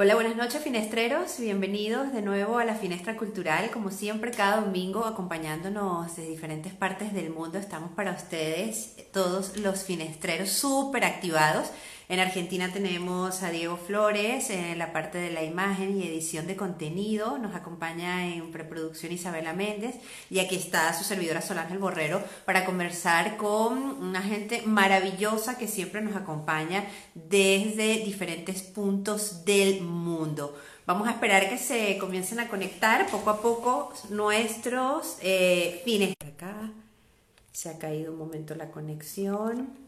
Hola, buenas noches finestreros, bienvenidos de nuevo a la Finestra Cultural. Como siempre, cada domingo acompañándonos de diferentes partes del mundo, estamos para ustedes, todos los finestreros súper activados. En Argentina tenemos a Diego Flores en la parte de la imagen y edición de contenido. Nos acompaña en preproducción Isabela Méndez. Y aquí está su servidora Solange Borrero para conversar con una gente maravillosa que siempre nos acompaña desde diferentes puntos del mundo. Vamos a esperar que se comiencen a conectar poco a poco nuestros eh, fines. Acá se ha caído un momento la conexión.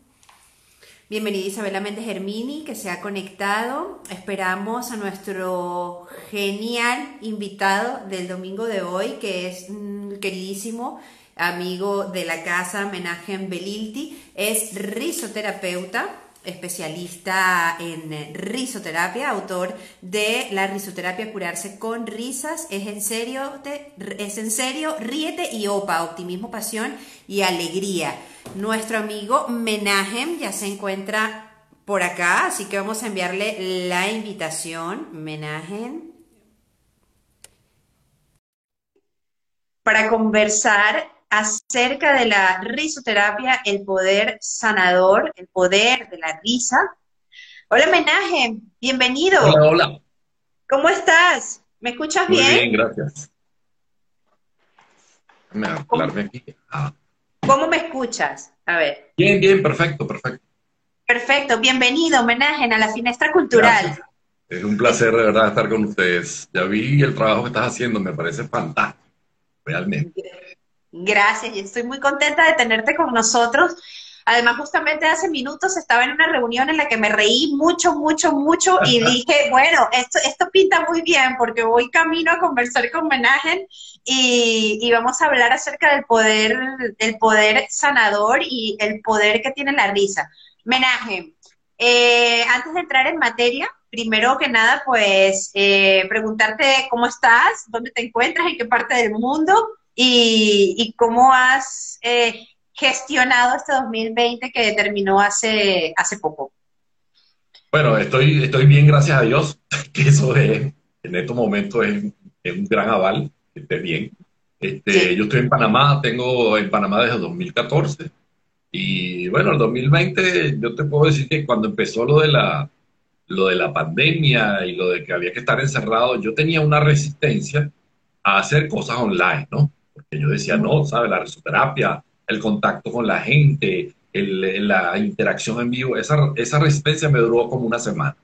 Bienvenida Isabela Méndez Hermini, que se ha conectado. Esperamos a nuestro genial invitado del domingo de hoy, que es un queridísimo amigo de la casa Menajem Belilti. Es risoterapeuta, especialista en risoterapia, autor de La risoterapia curarse con risas. Es en serio, es en serio, ríete y opa, optimismo, pasión y alegría. Nuestro amigo Menajem ya se encuentra por acá, así que vamos a enviarle la invitación. Menajem. Para conversar acerca de la risoterapia, el poder sanador, el poder de la risa. Hola Menajem, bienvenido. Hola, hola. ¿Cómo estás? ¿Me escuchas Muy bien? bien, gracias. Me hablarme aquí. Ah. ¿Cómo me escuchas? A ver. Bien, bien, perfecto, perfecto. Perfecto, bienvenido, homenaje a la Finestra Cultural. Gracias. Es un placer de verdad estar con ustedes. Ya vi el trabajo que estás haciendo, me parece fantástico, realmente. Gracias, y estoy muy contenta de tenerte con nosotros. Además, justamente hace minutos estaba en una reunión en la que me reí mucho, mucho, mucho y dije, bueno, esto, esto pinta muy bien porque voy camino a conversar con Menajen y, y vamos a hablar acerca del poder, del poder sanador y el poder que tiene la risa. Menaje, eh, antes de entrar en materia, primero que nada, pues eh, preguntarte cómo estás, dónde te encuentras, en qué parte del mundo y, y cómo has eh, gestionado este 2020 que terminó hace, hace poco. Bueno, estoy, estoy bien, gracias a Dios, que eso es, en estos momentos es, es un gran aval, que esté bien. Este, Sí. Yo estoy en Panamá, tengo en Panamá desde 2014. Y bueno, el 2020, yo te puedo decir que cuando empezó lo de la, lo de la pandemia y lo de que había que estar encerrado, yo tenía una resistencia a hacer cosas online, ¿no? Porque yo decía, no, ¿sabes? La risoterapia, el contacto con la gente, el- la interacción en vivo, esa, esa resistencia me duró como una semana.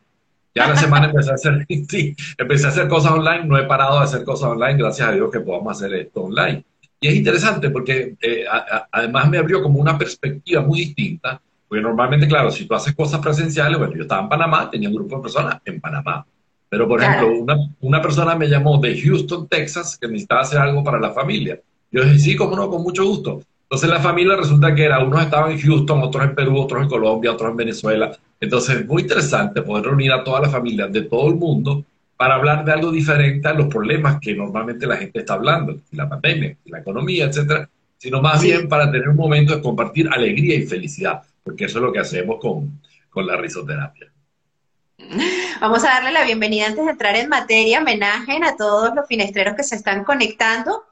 Ya la semana empecé a hacer, sí, empecé a hacer cosas online, no he parado de hacer cosas online, gracias a Dios que podamos hacer esto online. Y es interesante porque eh, a- a- además me abrió como una perspectiva muy distinta, porque normalmente, claro, si tú haces cosas presenciales, bueno, yo estaba en Panamá, tenía un grupo de personas en Panamá. Pero, por Claro. ejemplo, una, una persona me llamó de Houston, Texas, que necesitaba hacer algo para la familia. Yo dije, sí, cómo no, con mucho gusto. Entonces la familia resulta que era, unos estaban en Houston, otros en Perú, otros en Colombia, otros en Venezuela. Entonces, muy interesante poder reunir a todas las familias de todo el mundo para hablar de algo diferente a los problemas que normalmente la gente está hablando, la pandemia, la economía, etcétera, sino más Sí. bien para tener un momento de compartir alegría y felicidad, porque eso es lo que hacemos con, con la risoterapia. Vamos a darle la bienvenida antes de entrar en materia, homenaje a todos los finestreros que se están conectando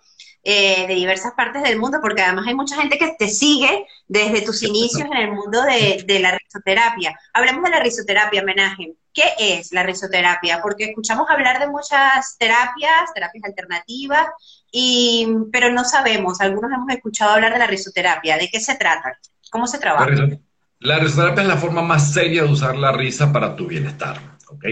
eh, de diversas partes del mundo, porque además hay mucha gente que te sigue desde tus inicios en el mundo de, de la risoterapia. Hablemos de la risoterapia, homenaje. ¿Qué es la risoterapia? Porque escuchamos hablar de muchas terapias, terapias alternativas, y, pero no sabemos, algunos hemos escuchado hablar de la risoterapia. ¿De qué se trata? ¿Cómo se trabaja? la risoterapia es la forma más seria de usar la risa para tu bienestar, ¿ok?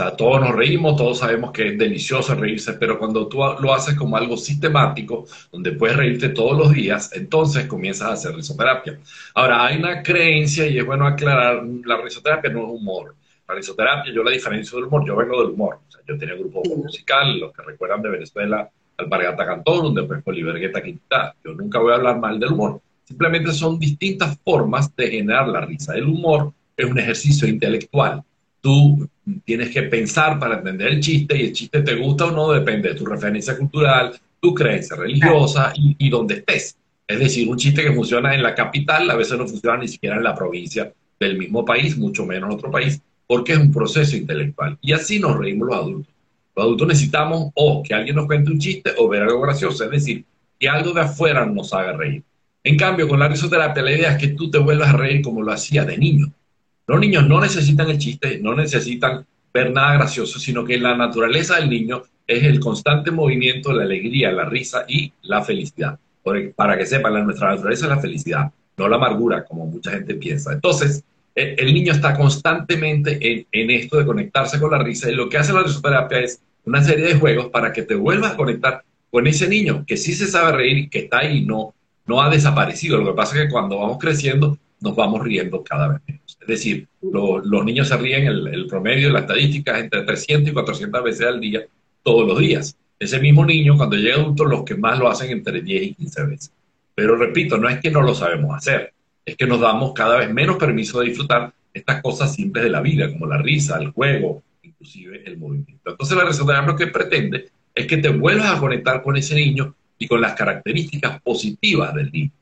Sea, todos nos reímos, todos sabemos que es delicioso reírse, pero cuando tú lo haces como algo sistemático, donde puedes reírte todos los días, entonces comienzas a hacer risoterapia. Ahora, hay una creencia, y es bueno aclarar, la risoterapia no es humor. La risoterapia, yo la diferencio del humor, yo vengo del humor. O sea, yo tenía grupo musical, los que recuerdan de Venezuela, Alpargata Cantón, después con Libergueta Quintá. Yo nunca voy a hablar mal del humor. Simplemente son distintas formas de generar la risa. El humor es un ejercicio intelectual. Tú tienes que pensar para entender el chiste y el chiste te gusta o no depende de tu referencia cultural, tu creencia religiosa y, donde estés. Es decir, un chiste que funciona en la capital a veces no funciona ni siquiera en la provincia del mismo país, mucho menos en otro país. porque es un proceso intelectual. Y así nos reímos los adultos. Los adultos necesitamos o que alguien nos cuente un chiste o ver algo gracioso, es decir, que algo de afuera nos haga reír. En cambio, con la risoterapia la idea es que tú te vuelvas a reír como lo hacía de niño. Los niños no necesitan el chiste, no necesitan ver nada gracioso, sino que la naturaleza del niño es el constante movimiento, la alegría, la risa y la felicidad. Para que sepan, nuestra naturaleza es la felicidad, no la amargura, como mucha gente piensa. Entonces, e, el niño está constantemente en, esto de conectarse con la risa y lo que hace la risoterapia es una serie de juegos para que te vuelvas a conectar con ese niño que sí se sabe reír que está ahí, no, no ha desaparecido. Lo que pasa es que cuando vamos creciendo nos vamos riendo cada vez menos. Decir, los niños se ríen, el, promedio de la estadística es entre 300 y 400 veces al día, todos los días. Ese mismo niño, cuando llega adulto, los que más lo hacen entre 10 y 15 veces. Pero repito, no es que no lo sabemos hacer, es que nos damos cada vez menos permiso de disfrutar estas cosas simples de la vida, como la risa, el juego, inclusive el movimiento. Entonces la resonancia lo que pretende es que te vuelvas a conectar con ese niño y con las características positivas del niño.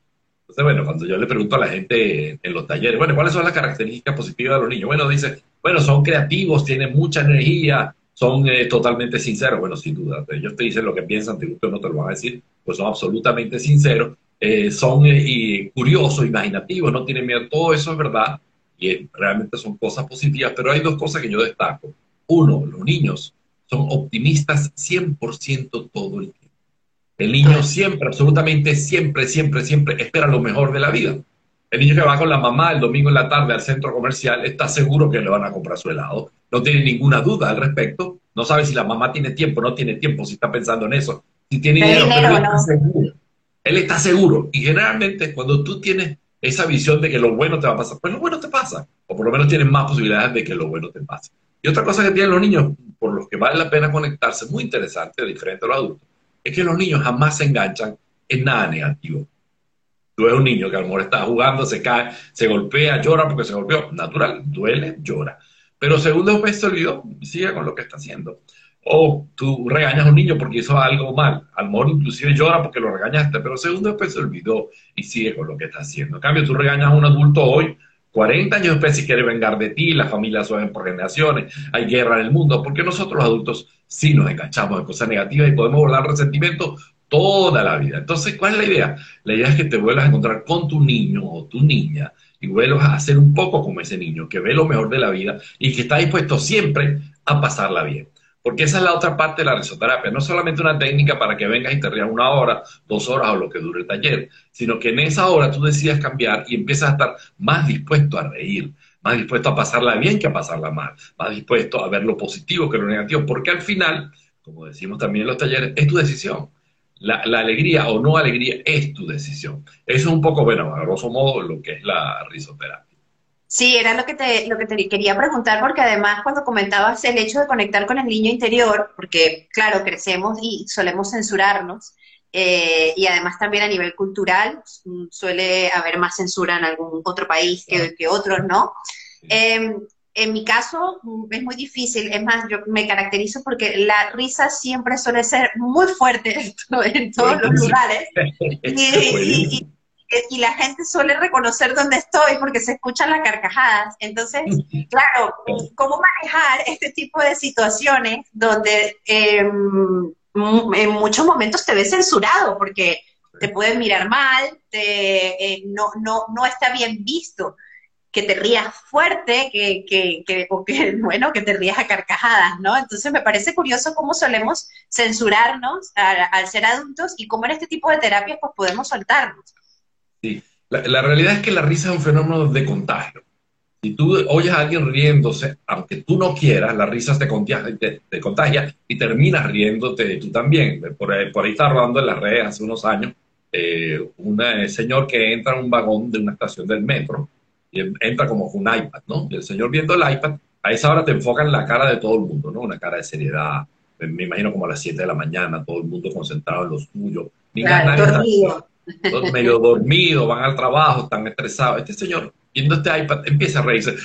Entonces, bueno, cuando yo le pregunto a la gente en los talleres, bueno, ¿cuáles son las características positivas de los niños? Bueno, dice, bueno, son creativos, tienen mucha energía, son eh, totalmente sinceros. Bueno, sin duda, ellos te dicen lo que piensan, te gusta o no te lo van a decir, pues son absolutamente sinceros, eh, son eh, curiosos, imaginativos, no tienen miedo, todo eso es verdad y realmente son cosas positivas, pero hay dos cosas que yo destaco. Uno, los niños son optimistas 100% todo el tiempo. El niño siempre, absolutamente siempre, siempre, siempre espera lo mejor de la vida. El niño que va con la mamá el domingo en la tarde al centro comercial está seguro que le van a comprar su helado. No tiene ninguna duda al respecto. No sabe si la mamá tiene tiempo, no tiene tiempo, si está pensando en eso. Si tiene dinero, pero él está seguro. Él está seguro. Y generalmente cuando tú tienes esa visión de que lo bueno te va a pasar, pues lo bueno te pasa. O por lo menos tienes más posibilidades de que lo bueno te pase. Y otra cosa que tienen los niños, por los que vale la pena conectarse, muy interesante, diferente a los adultos, es que los niños jamás se enganchan en nada negativo. Tú ves un niño que a lo está jugando, se cae, se golpea, llora porque se golpeó. Natural, duele, llora. Pero segundo vez se olvidó, sigue con lo que está haciendo. O tú regañas a un niño porque hizo algo mal. A lo mejor inclusive llora porque lo regañaste, pero segundo después se olvidó y sigue con lo que está haciendo. En cambio, tú regañas a un adulto hoy 40 años después si quiere vengar de ti, las familias suben por generaciones, hay guerra en el mundo, porque nosotros los adultos sí nos enganchamos en cosas negativas y podemos volar resentimiento toda la vida. Entonces, ¿cuál es la idea? La idea es que te vuelvas a encontrar con tu niño o tu niña y vuelvas a ser un poco como ese niño que ve lo mejor de la vida y que está dispuesto siempre a pasarla bien. Porque esa es la otra parte de la risoterapia. No solamente una técnica para que vengas y te rías una hora, dos horas o lo que dure el taller, sino que en esa hora tú decidas cambiar y empiezas a estar más dispuesto a reír, más dispuesto a pasarla bien que a pasarla mal, más dispuesto a ver lo positivo que lo negativo, porque al final, como decimos también en los talleres, es tu decisión. La, la, alegría o no alegría es tu decisión. Eso es un poco, bueno, a grosso modo, lo que es la risoterapia. Sí, era lo que, te, lo que te quería preguntar, porque además cuando comentabas el hecho de conectar con el niño interior, porque claro, crecemos y solemos censurarnos, eh, y además también a nivel cultural mm, suele haber más censura en algún otro país que, que otros, ¿no? Em, en mi caso mm, es muy difícil, es más, yo me caracterizo porque la risa siempre suele ser muy fuerte en todos los lugares. y, y la gente suele reconocer dónde estoy porque se escuchan las carcajadas. Entonces, claro, ¿cómo manejar este tipo de situaciones donde em, en muchos momentos te ves censurado porque te pueden mirar mal, te, eh, no, no, no está bien visto que te rías fuerte, que, que, que, o que, bueno, que te rías a carcajadas, ¿no? Entonces me parece curioso cómo solemos censurarnos al ser adultos y cómo en este tipo de terapias pues podemos soltarnos. Sí, la, realidad es que la risa es un fenómeno de contagio. Si tú oyes a alguien riéndose, aunque tú no quieras, la risa te contagia, te, contagia y terminas riéndote tú también. Por ahí, por ahí está rodando en las redes hace unos años eh, un señor que entra en un vagón de una estación del metro y entra como con un iPad, ¿no? Y el señor viendo el iPad, a esa hora te enfocan la cara de todo el mundo, ¿no? Una cara de seriedad. Me, imagino como a las 7 de la mañana, todo el mundo concentrado en lo suyo. Medio dormidos, van al trabajo, están estresados. Este señor, viendo este iPad, empieza a reírse.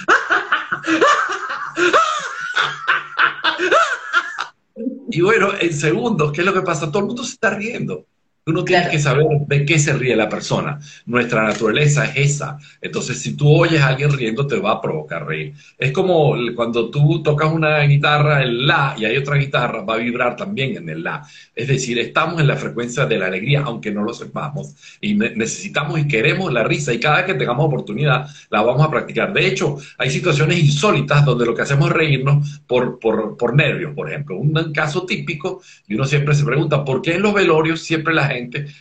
Y bueno, en segundos, ¿qué es lo que pasa? Todo el mundo se está riendo. Tú no tienes que saber de qué se ríe la persona. Nuestra naturaleza es esa. Entonces, si tú oyes a alguien riendo, te va a provocar reír. Es como cuando tú tocas una guitarra, el la, y hay otra guitarra, va a vibrar también en el la. Es decir, estamos en la frecuencia de la alegría, aunque no lo sepamos. Y necesitamos y queremos la risa. Y cada vez que tengamos oportunidad, la vamos a practicar. De hecho, hay situaciones insólitas donde lo que hacemos es reírnos por, por, por nervios, por ejemplo. Un caso típico, y uno siempre se pregunta, ¿por qué en los velorios siempre la gente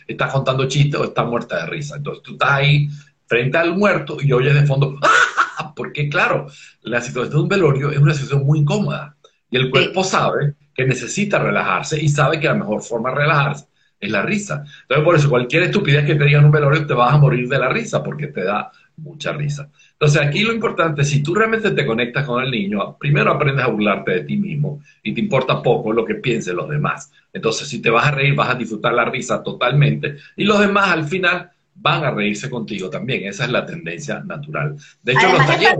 está contando chistes o está muerta de risa. Entonces tú estás ahí frente al muerto y oyes de fondo, ¡Ah! porque claro, la situación de un velorio es una situación muy incómoda y el cuerpo sabe que necesita relajarse y sabe que la mejor forma de relajarse es la risa. Entonces por eso cualquier estupidez que te digan un velorio te vas a morir de la risa porque te da mucha risa. Entonces aquí lo importante, si tú realmente te conectas con el niño, primero aprendes a burlarte de ti mismo y te importa poco lo que piensen los demás. Entonces si te vas a reír, vas a disfrutar la risa totalmente y los demás al final van a reírse contigo también. Esa es la tendencia natural. De hecho, los talleres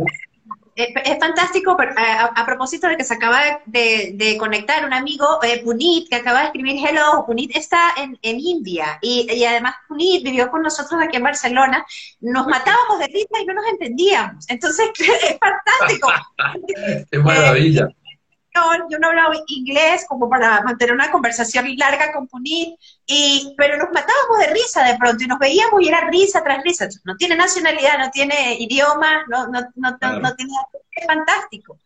es, fantástico, a, propósito de que se acaba de, conectar un amigo, eh, Punit, que acaba de escribir Hello, Punit está en, India y, además Punit vivió con nosotros aquí en Barcelona, nos matábamos de risa y no nos entendíamos, entonces es fantástico. ¡Qué maravilla! Yo no hablaba inglés como para mantener una conversación larga con Punit, y, pero nos matábamos de risa de pronto y nos veíamos y era risa tras risa. No tiene nacionalidad, no tiene idioma, no, no, no, no tiene... Es fantástico.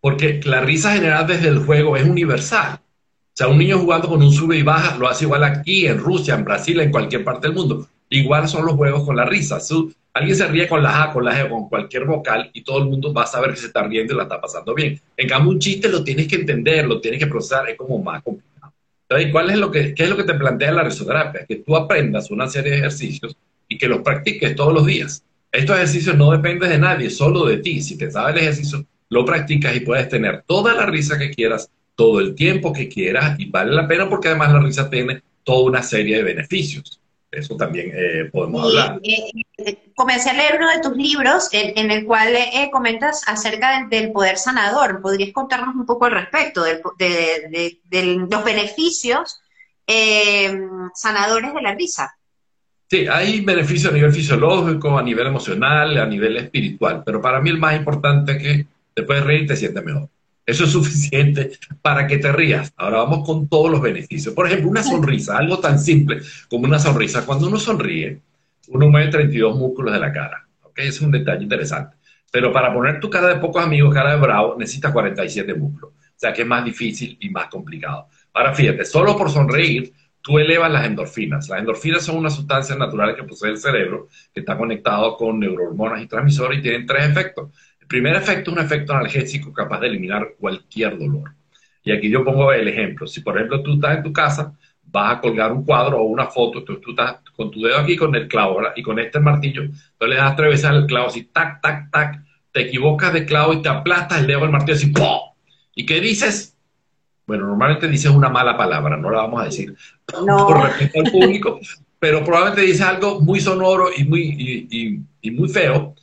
Porque la risa general desde el juego es universal. O sea, un niño jugando con un sube y baja lo hace igual aquí, en Rusia, en Brasil, en cualquier parte del mundo. Igual son los juegos con la risa. Alguien se ríe con la A, con la G, con cualquier vocal y todo el mundo va a saber que se está riendo y la está pasando bien. En cambio, un chiste lo tienes que entender, lo tienes que procesar, es como más complicado. Entonces, ¿cuál es lo que, qué es lo que te plantea la risoterapia? Que tú aprendas una serie de ejercicios y que los practiques todos los días. Estos ejercicios no dependen de nadie, solo de ti. Si te sabes el ejercicio, lo practicas y puedes tener toda la risa que quieras, todo el tiempo que quieras y vale la pena porque además la risa tiene toda una serie de beneficios. Eso también eh, podemos hablar. Eh, eh, comencé a leer uno de tus libros en, el cual comentas acerca del, poder sanador. ¿Podrías contarnos un poco al respecto de, los beneficios sanadores de la risa? Sí, hay beneficios a nivel fisiológico, a nivel emocional, a nivel espiritual, pero para mí el más importante es que después de reír te sientes mejor. Eso es suficiente para que te rías. Ahora vamos con todos los beneficios. Por ejemplo, una sonrisa, algo tan simple como una sonrisa. Cuando uno sonríe, uno mueve 32 músculos de la cara. ¿ok? Es un detalle interesante. Pero para poner tu cara de pocos amigos, cara de bravo, necesitas 47 músculos. O sea que es más difícil y más complicado. Ahora fíjate, solo por sonreír, tú elevas las endorfinas. Las endorfinas son unas sustancias naturales que posee el cerebro, que está conectado con neurohormonas y transmisores y tienen tres efectos. El primer efecto es un efecto analgésico capaz de eliminar cualquier dolor. Y aquí yo pongo el ejemplo. Si por ejemplo tú estás en tu casa, vas a colgar un cuadro o una foto, entonces tú estás con tu dedo aquí con el clavo y con este martillo, tú le das tres veces al clavo así, tac, tac, tac, te equivocas de clavo y te aplastas el dedo del martillo así, ¡pum! ¿Y qué dices? Bueno, normalmente dices una mala palabra, no la vamos a decir por respeto al público, pero probablemente dices algo muy sonoro y muy, y muy feo,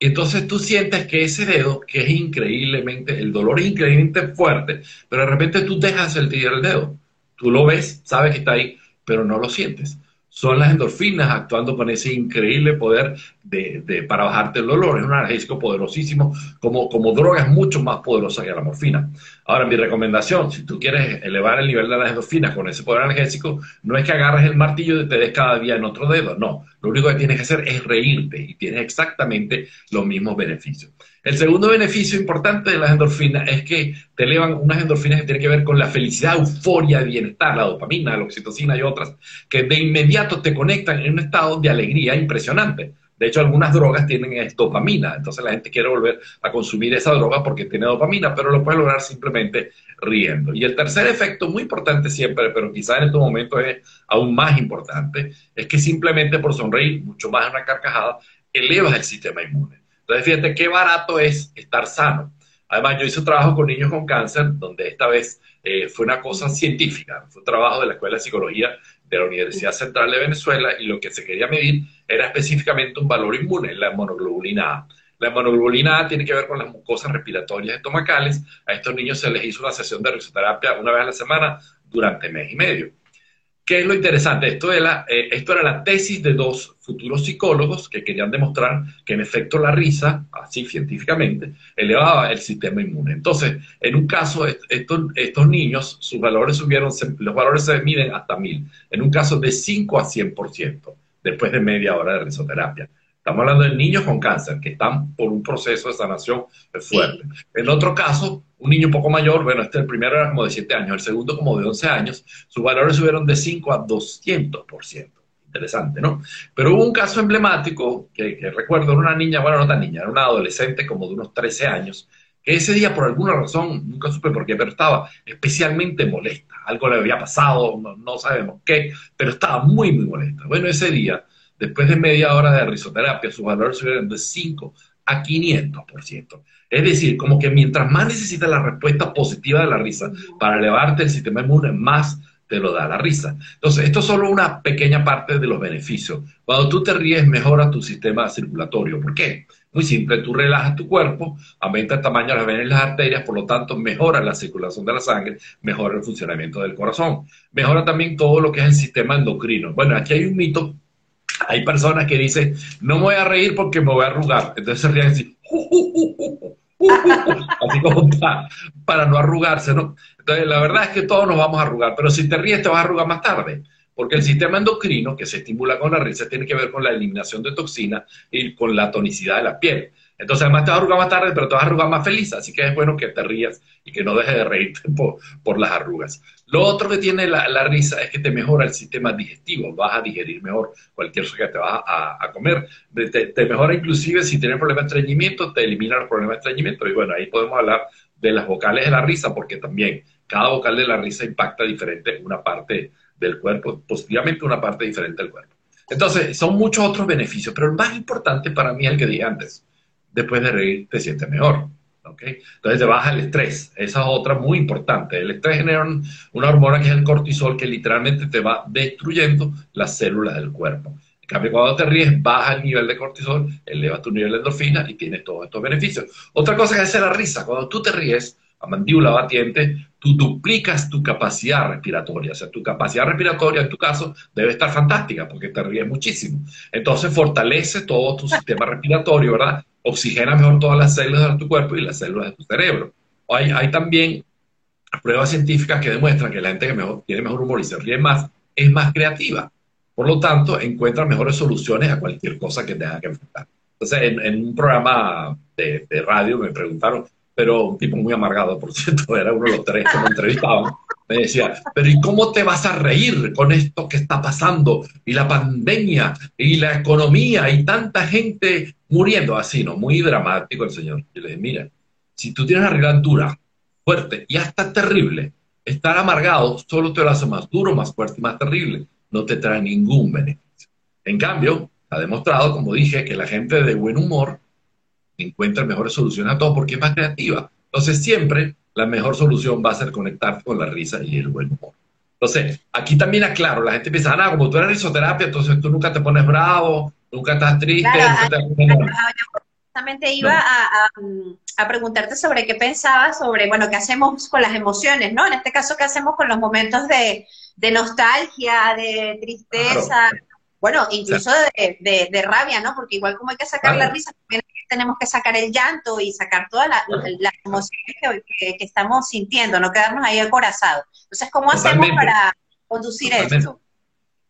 entonces tú sientes que ese dedo, que es increíblemente, el dolor es increíblemente fuerte, pero de repente tú dejas el el dedo. Tú lo ves, sabes que está ahí, pero no lo sientes son las endorfinas actuando con ese increíble poder de, para bajarte el dolor. Es un analgésico poderosísimo, como, como droga es mucho más poderosa que la morfina. Ahora, mi recomendación, si tú quieres elevar el nivel de las endorfinas con ese poder analgésico, no es que agarres el martillo y te des cada día en otro dedo, no. Lo único que tienes que hacer es reírte y tienes exactamente los mismos beneficios. El segundo beneficio importante de las endorfinas es que te elevan unas endorfinas que tienen que ver con la felicidad, euforia, bienestar, la dopamina, la oxitocina y otras, que de inmediato te conectan en un estado de alegría impresionante. De hecho, algunas drogas tienen dopamina, entonces la gente quiere volver a consumir esa droga porque tiene dopamina, pero lo puede lograr simplemente riendo. Y el tercer efecto, muy importante siempre, pero quizás en estos momentos es aún más importante, es que simplemente por sonreír, mucho más en una carcajada, elevas el sistema inmune. Entonces, fíjate qué barato es estar sano. Además, yo hice un trabajo con niños con cáncer, donde esta vez eh, fue una cosa científica, fue un trabajo de la Escuela de Psicología de la Universidad Central de Venezuela y lo que se quería medir era específicamente un valor inmune, la monoglobulina A. La monoglobulina A tiene que ver con las mucosas respiratorias estomacales. A estos niños se les hizo una sesión de risoterapia una vez a la semana durante mes y medio. ¿Qué es lo interesante? Esto era, eh, esto era la tesis de dos futuros psicólogos que querían demostrar que en efecto la risa, así científicamente, elevaba el sistema inmune. Entonces, en un caso, estos, estos niños, sus valores subieron, los valores se miden hasta mil. En un caso de 5 a 100%, después de media hora de risoterapia. Estamos hablando de niños con cáncer que están por un proceso de sanación fuerte. En otro caso, un niño un poco mayor, bueno, este el primero era como de 7 años, el segundo como de 11 años, sus valores subieron de 5 a 200%. Interesante, ¿no? Pero hubo un caso emblemático que, recuerdo, era una niña, bueno, no tan niña, era una adolescente como de unos 13 años, que ese día por alguna razón, nunca supe por qué, pero estaba especialmente molesta. Algo le había pasado, no, no sabemos qué, pero estaba muy, muy molesta. Bueno, ese día Después de media hora de risoterapia, sus valores subieron de 5 a 500%. Es decir, como que mientras más necesitas la respuesta positiva de la risa para elevarte el sistema inmune, más te lo da la risa. Entonces, esto es solo una pequeña parte de los beneficios. Cuando tú te ríes, mejora tu sistema circulatorio. ¿Por qué? Muy simple, tú relajas tu cuerpo, aumenta el tamaño de las venas y las arterias, por lo tanto, mejora la circulación de la sangre, mejora el funcionamiento del corazón. Mejora también todo lo que es el sistema endocrino. Bueno, aquí hay un mito hay personas que dicen, no me voy a reír porque me voy a arrugar. Entonces se ríen así, así como para, para no arrugarse, ¿no? Entonces la verdad es que todos nos vamos a arrugar, pero si te ríes te vas a arrugar más tarde. Porque el sistema endocrino que se estimula con la risa tiene que ver con la eliminación de toxinas y con la tonicidad de la piel. Entonces, además te vas a arrugar más tarde, pero te vas a arrugar más feliz. Así que es bueno que te rías y que no dejes de reírte por, las arrugas. Lo otro que tiene la, risa es que te mejora el sistema digestivo. Vas a digerir mejor cualquier cosa que te vas a, comer. Te, mejora inclusive si tienes problemas de estreñimiento, te elimina los problemas de estreñimiento. Y bueno, ahí podemos hablar de las vocales de la risa, porque también cada vocal de la risa impacta diferente una parte del cuerpo, positivamente una parte diferente del cuerpo. Entonces, son muchos otros beneficios, pero el más importante para mí es el que dije antes después de reír te sientes mejor. ¿okay? Entonces te baja el estrés. Esa es otra muy importante. El estrés genera una hormona que es el cortisol que literalmente te va destruyendo las células del cuerpo. En cambio, cuando te ríes, baja el nivel de cortisol, eleva tu nivel de endorfina y tienes todos estos beneficios. Otra cosa es la risa. Cuando tú te ríes, a mandíbula batiente, tú duplicas tu capacidad respiratoria. O sea, tu capacidad respiratoria en tu caso debe estar fantástica porque te ríes muchísimo. Entonces fortalece todo tu sistema respiratorio, ¿verdad? Oxigena mejor todas las células de tu cuerpo y las células de tu cerebro. Hay, también pruebas científicas que demuestran que la gente que mejor, tiene mejor humor y se ríe más es más creativa. Por lo tanto, encuentra mejores soluciones a cualquier cosa que tenga que enfrentar. Entonces, en, un programa de, de, radio me preguntaron, pero un tipo muy amargado, por cierto, era uno de los tres que me entrevistaban, me decía, pero ¿y cómo te vas a reír con esto que está pasando? Y la pandemia, y la economía, y tanta gente muriendo así, ¿no? Muy dramático el Señor. Y le dije, mira, si tú tienes realidad dura, fuerte y hasta terrible, estar amargado solo te lo hace más duro, más fuerte y más terrible. No te trae ningún beneficio. En cambio, ha demostrado, como dije, que la gente de buen humor encuentra mejores soluciones a todo porque es más creativa. Entonces, siempre la mejor solución va a ser conectarte con la risa y el buen humor. Entonces, aquí también aclaro, la gente piensa, ah, como tú eres risoterapia, entonces tú nunca te pones bravo, nunca estás triste. Justamente iba a, preguntarte sobre qué pensabas sobre, bueno, qué hacemos con las emociones, ¿no? En este caso, qué hacemos con los momentos de, nostalgia, de tristeza, bueno, incluso de, rabia, ¿no? Porque igual como hay que sacar la risa, tenemos que sacar el llanto y sacar todas las emociones que, estamos sintiendo, no quedarnos ahí acorazados. Entonces, ¿cómo hacemos para conducir esto?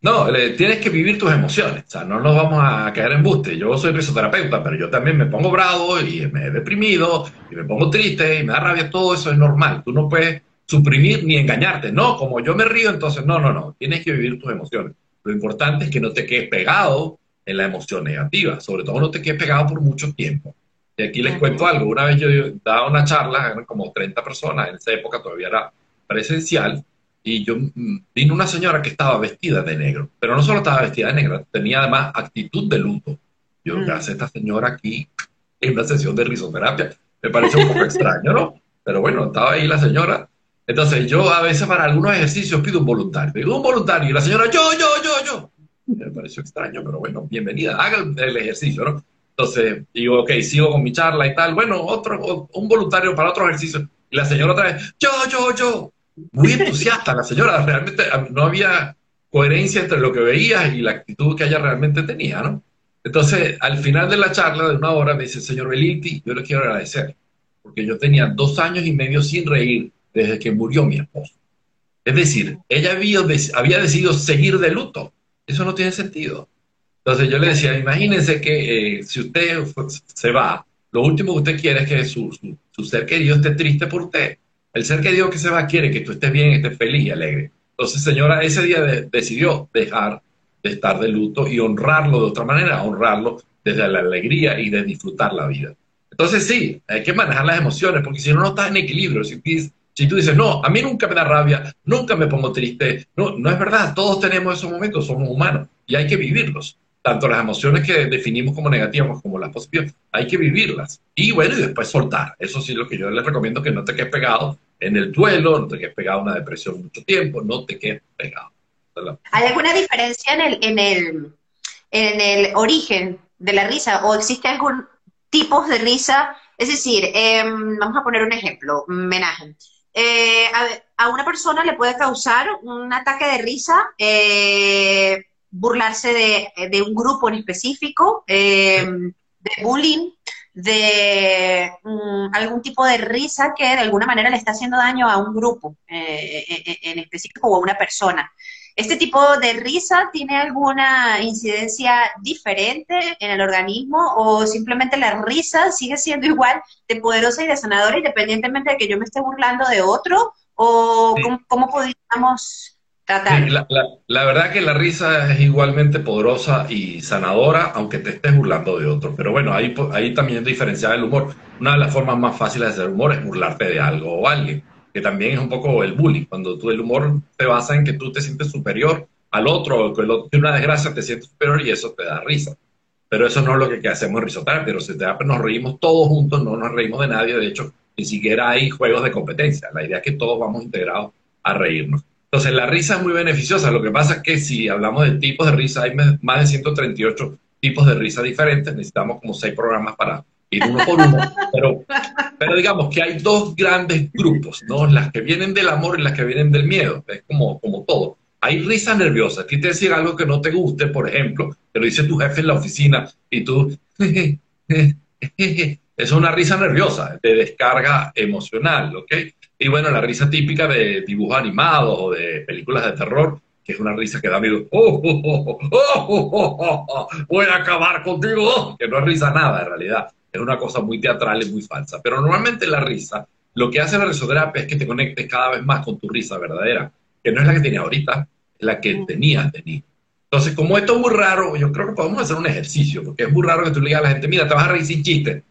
No, tienes que vivir tus emociones, o sea, no nos vamos a quedar en buste. Yo soy risoterapeuta, pero yo también me pongo bravo y me he deprimido y me pongo triste y me da rabia, todo eso es normal. Tú no puedes suprimir ni engañarte. No, como yo me río, entonces no, no, no, tienes que vivir tus emociones. Lo importante es que no te quedes pegado en la emoción negativa, sobre todo no te quedes pegado por mucho tiempo. Y aquí les cuento algo, una vez yo daba una charla, eran como 30 personas, en esa época todavía era presencial, y yo mm, vino una señora que estaba vestida de negro, pero no solo estaba vestida de negro, tenía además actitud de luto. Yo, ¿qué hace esta señora aquí en una sesión de risoterapia? Me parece un poco extraño, ¿no? Pero bueno, estaba ahí la señora. Entonces yo a veces para algunos ejercicios pido un voluntario. Digo, un voluntario. Y la señora, yo, yo, yo, yo. Me pareció extraño, pero bueno, bienvenida, haga el ejercicio, ¿no? Entonces, digo, ok, sigo con mi charla y tal. Bueno, otro, un voluntario para otro ejercicio. Y la señora otra vez, yo, yo, yo. Muy entusiasta la señora, realmente no había coherencia entre lo que veías y la actitud que ella realmente tenía, ¿no? Entonces, al final de la charla de una hora me dice, señor Belilti, yo le quiero agradecer, porque yo tenía dos años y medio sin reír desde que murió mi esposo. Es decir, ella había, había decidido seguir de luto. Eso no tiene sentido. Entonces yo le decía, imagínense que eh, si usted se va, lo último que usted quiere es que su, su, ser querido esté triste por usted. El ser querido que se va quiere que tú estés bien, estés feliz y alegre. Entonces, señora, ese día decidió dejar de estar de luto y honrarlo de otra manera, honrarlo desde la alegría y de disfrutar la vida. Entonces, sí, hay que manejar las emociones, porque si no, no estás en equilibrio. Si, si tú dices, no, a mí nunca me da rabia, nunca me pongo triste, no, no es verdad, todos tenemos esos momentos, somos humanos y hay que vivirlos tanto las emociones que definimos como negativas como las positivas, hay que vivirlas. Y bueno, y después soltar. Eso sí, lo que yo les recomiendo que no te quedes pegado en el duelo, no te quedes pegado en una depresión mucho tiempo, no te quedes pegado. ¿Hay alguna diferencia en el, en el, en el origen de la risa o existe algún tipo de risa? Es decir, em, vamos a poner un ejemplo, menaje. Eh, a, a, una persona le puede causar un ataque de risa eh, burlarse de, un grupo en específico, eh, de bullying, de mm, algún tipo de risa que de alguna manera le está haciendo daño a un grupo eh, eh, en específico o a una persona. ¿Este tipo de risa tiene alguna incidencia diferente en el organismo o simplemente la risa sigue siendo igual de poderosa y de sanadora independientemente de que yo me esté burlando de otro? ¿O cómo podríamos la, verdad que la risa es igualmente poderosa y sanadora, aunque te estés burlando de otro. Pero bueno, ahí, ahí también diferenciar el humor. Una de las formas más fáciles de hacer humor es burlarte de algo o alguien, que también es un poco el bullying. Cuando tú el humor te basa en que tú te sientes superior al otro, o que el otro tiene una desgracia, te sientes superior y eso te da risa. Pero eso no es lo que, hacemos en Risoterapia. Pero si te da, nos reímos todos juntos, no nos reímos de nadie. De hecho, ni siquiera hay juegos de competencia. La idea es que todos vamos integrados a reírnos. Entonces, la risa es muy beneficiosa. Lo que pasa es que si hablamos de tipos de risa, hay más de 138 tipos de risa diferentes. Necesitamos como seis programas para ir uno por uno. Pero, pero digamos que hay dos grandes grupos, ¿no? Las que vienen del amor y las que vienen del miedo. Es como, como todo. Hay risa nerviosa. A te decir algo que no te guste, por ejemplo, te lo dice tu jefe en la oficina y tú... es una risa nerviosa, de descarga emocional, ¿ok? Y bueno, la risa típica de dibujos animados o de películas de terror, que es una risa que da miedo. ¡Oh, oh, oh, voy a acabar contigo! Que no es risa nada, en realidad. Es una cosa muy teatral y muy falsa. Pero normalmente la risa, lo que hace la risoterapia es que te conectes cada vez más con tu risa verdadera, que no es la que tenía ahorita, es la que tenías de niño. Entonces, como esto es muy raro, yo creo que podemos hacer un ejercicio, porque es muy raro que tú le digas a la gente, mira, te vas a reír sin chiste.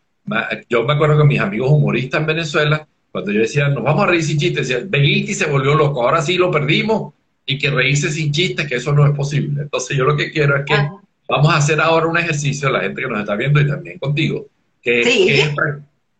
Yo me acuerdo que mis amigos humoristas en Venezuela cuando yo decía, nos vamos a reír sin chistes, decía, Beniti se volvió loco, ahora sí lo perdimos y que reírse sin chistes, que eso no es posible. Entonces yo lo que quiero es que vamos a hacer ahora un ejercicio, la gente que nos está viendo y también contigo, que, es,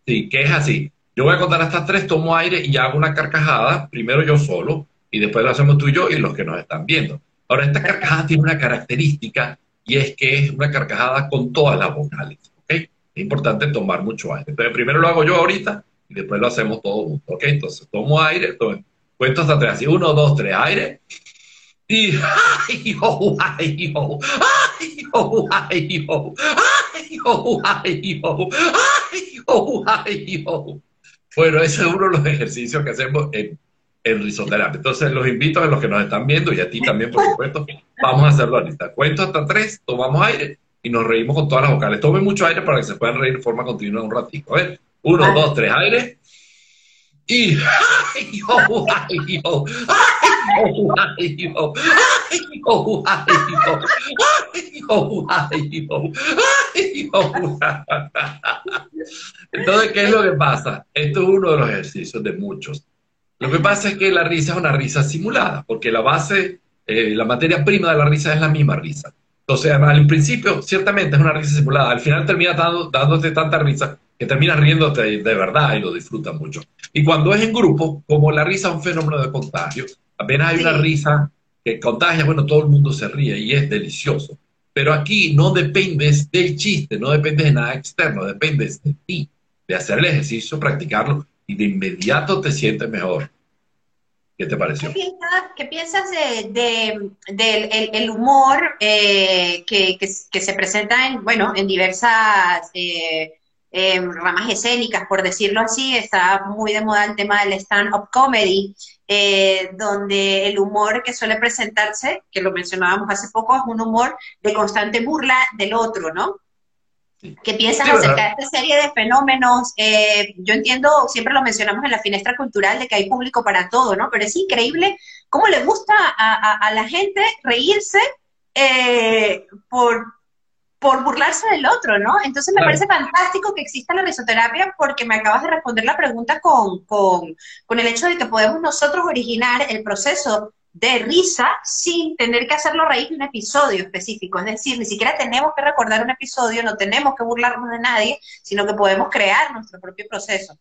sí, que es así. Yo voy a contar hasta tres, tomo aire y hago una carcajada, primero yo solo, y después lo hacemos tú y yo y los que nos están viendo. Ahora, esta carcajada tiene una característica y es que es una carcajada con todas las vocales, ¿ok? Es importante tomar mucho aire. Entonces, primero lo hago yo ahorita y después lo hacemos todo junto. ¿Ok? Entonces tomo aire, cuento hasta tres, así, uno, dos, tres, aire. Y ay, oh, ay, oh, ay, oh, ay, oh, ay, oh, ay, oh, ay, oh, ay, oh. Bueno, ese es uno de los ejercicios que hacemos en, en risoterapia. Entonces, los invito a los que nos están viendo y a ti también, por supuesto, vamos a hacerlo ahorita. Cuento hasta tres, tomamos aire y nos reímos con todas las vocales. Tomen mucho aire para que se puedan reír de forma continua un ratito. A ver. Uno, dos, tres, aire. Y. ¡Ay, yo! ¡Ay, yo! ¡Ay, yo! ¡Ay, yo! ¡Ay, yo! ¡Ay! ¡Ay, Entonces, ¿qué es lo que pasa? Esto es uno de los ejercicios de muchos. Lo que pasa es que la risa es una risa simulada, porque la base, eh, la materia prima de la risa es la misma risa. Entonces, al principio, ciertamente es una risa simulada. Al final termina dando, dándote tanta risa que terminas riéndote de verdad y lo disfrutas mucho. Y cuando es en grupo, como la risa es un fenómeno de contagio, apenas hay una risa que contagia, bueno, todo el mundo se ríe y es delicioso. Pero aquí no dependes del chiste, no dependes de nada externo, dependes de ti, de hacer el ejercicio, practicarlo y de inmediato te sientes mejor. ¿Qué te pareció? ¿Qué piensas, de, el, humor eh, que, se presenta en, bueno, en diversas eh, em, ramas escénicas, por decirlo así? Está muy de moda el tema del stand-up comedy, eh, donde el humor que suele presentarse, que lo mencionábamos hace poco, es un humor de constante burla del otro, ¿no? ¿Qué piensas acerca de esta serie de fenómenos? Eh, yo entiendo, siempre lo mencionamos en la finestra cultural, de que hay público para todo, ¿no? Pero es increíble cómo le gusta a, la gente reírse eh, por, por burlarse del otro, ¿no? Entonces me parece fantástico que exista la risoterapia porque me acabas de responder la pregunta con, con, con el hecho de que podemos nosotros originar el proceso de risa sin tener que hacerlo raíz de un episodio específico. Es decir, ni siquiera tenemos que recordar un episodio, no tenemos que burlarnos de nadie, sino que podemos crear nuestro propio proceso.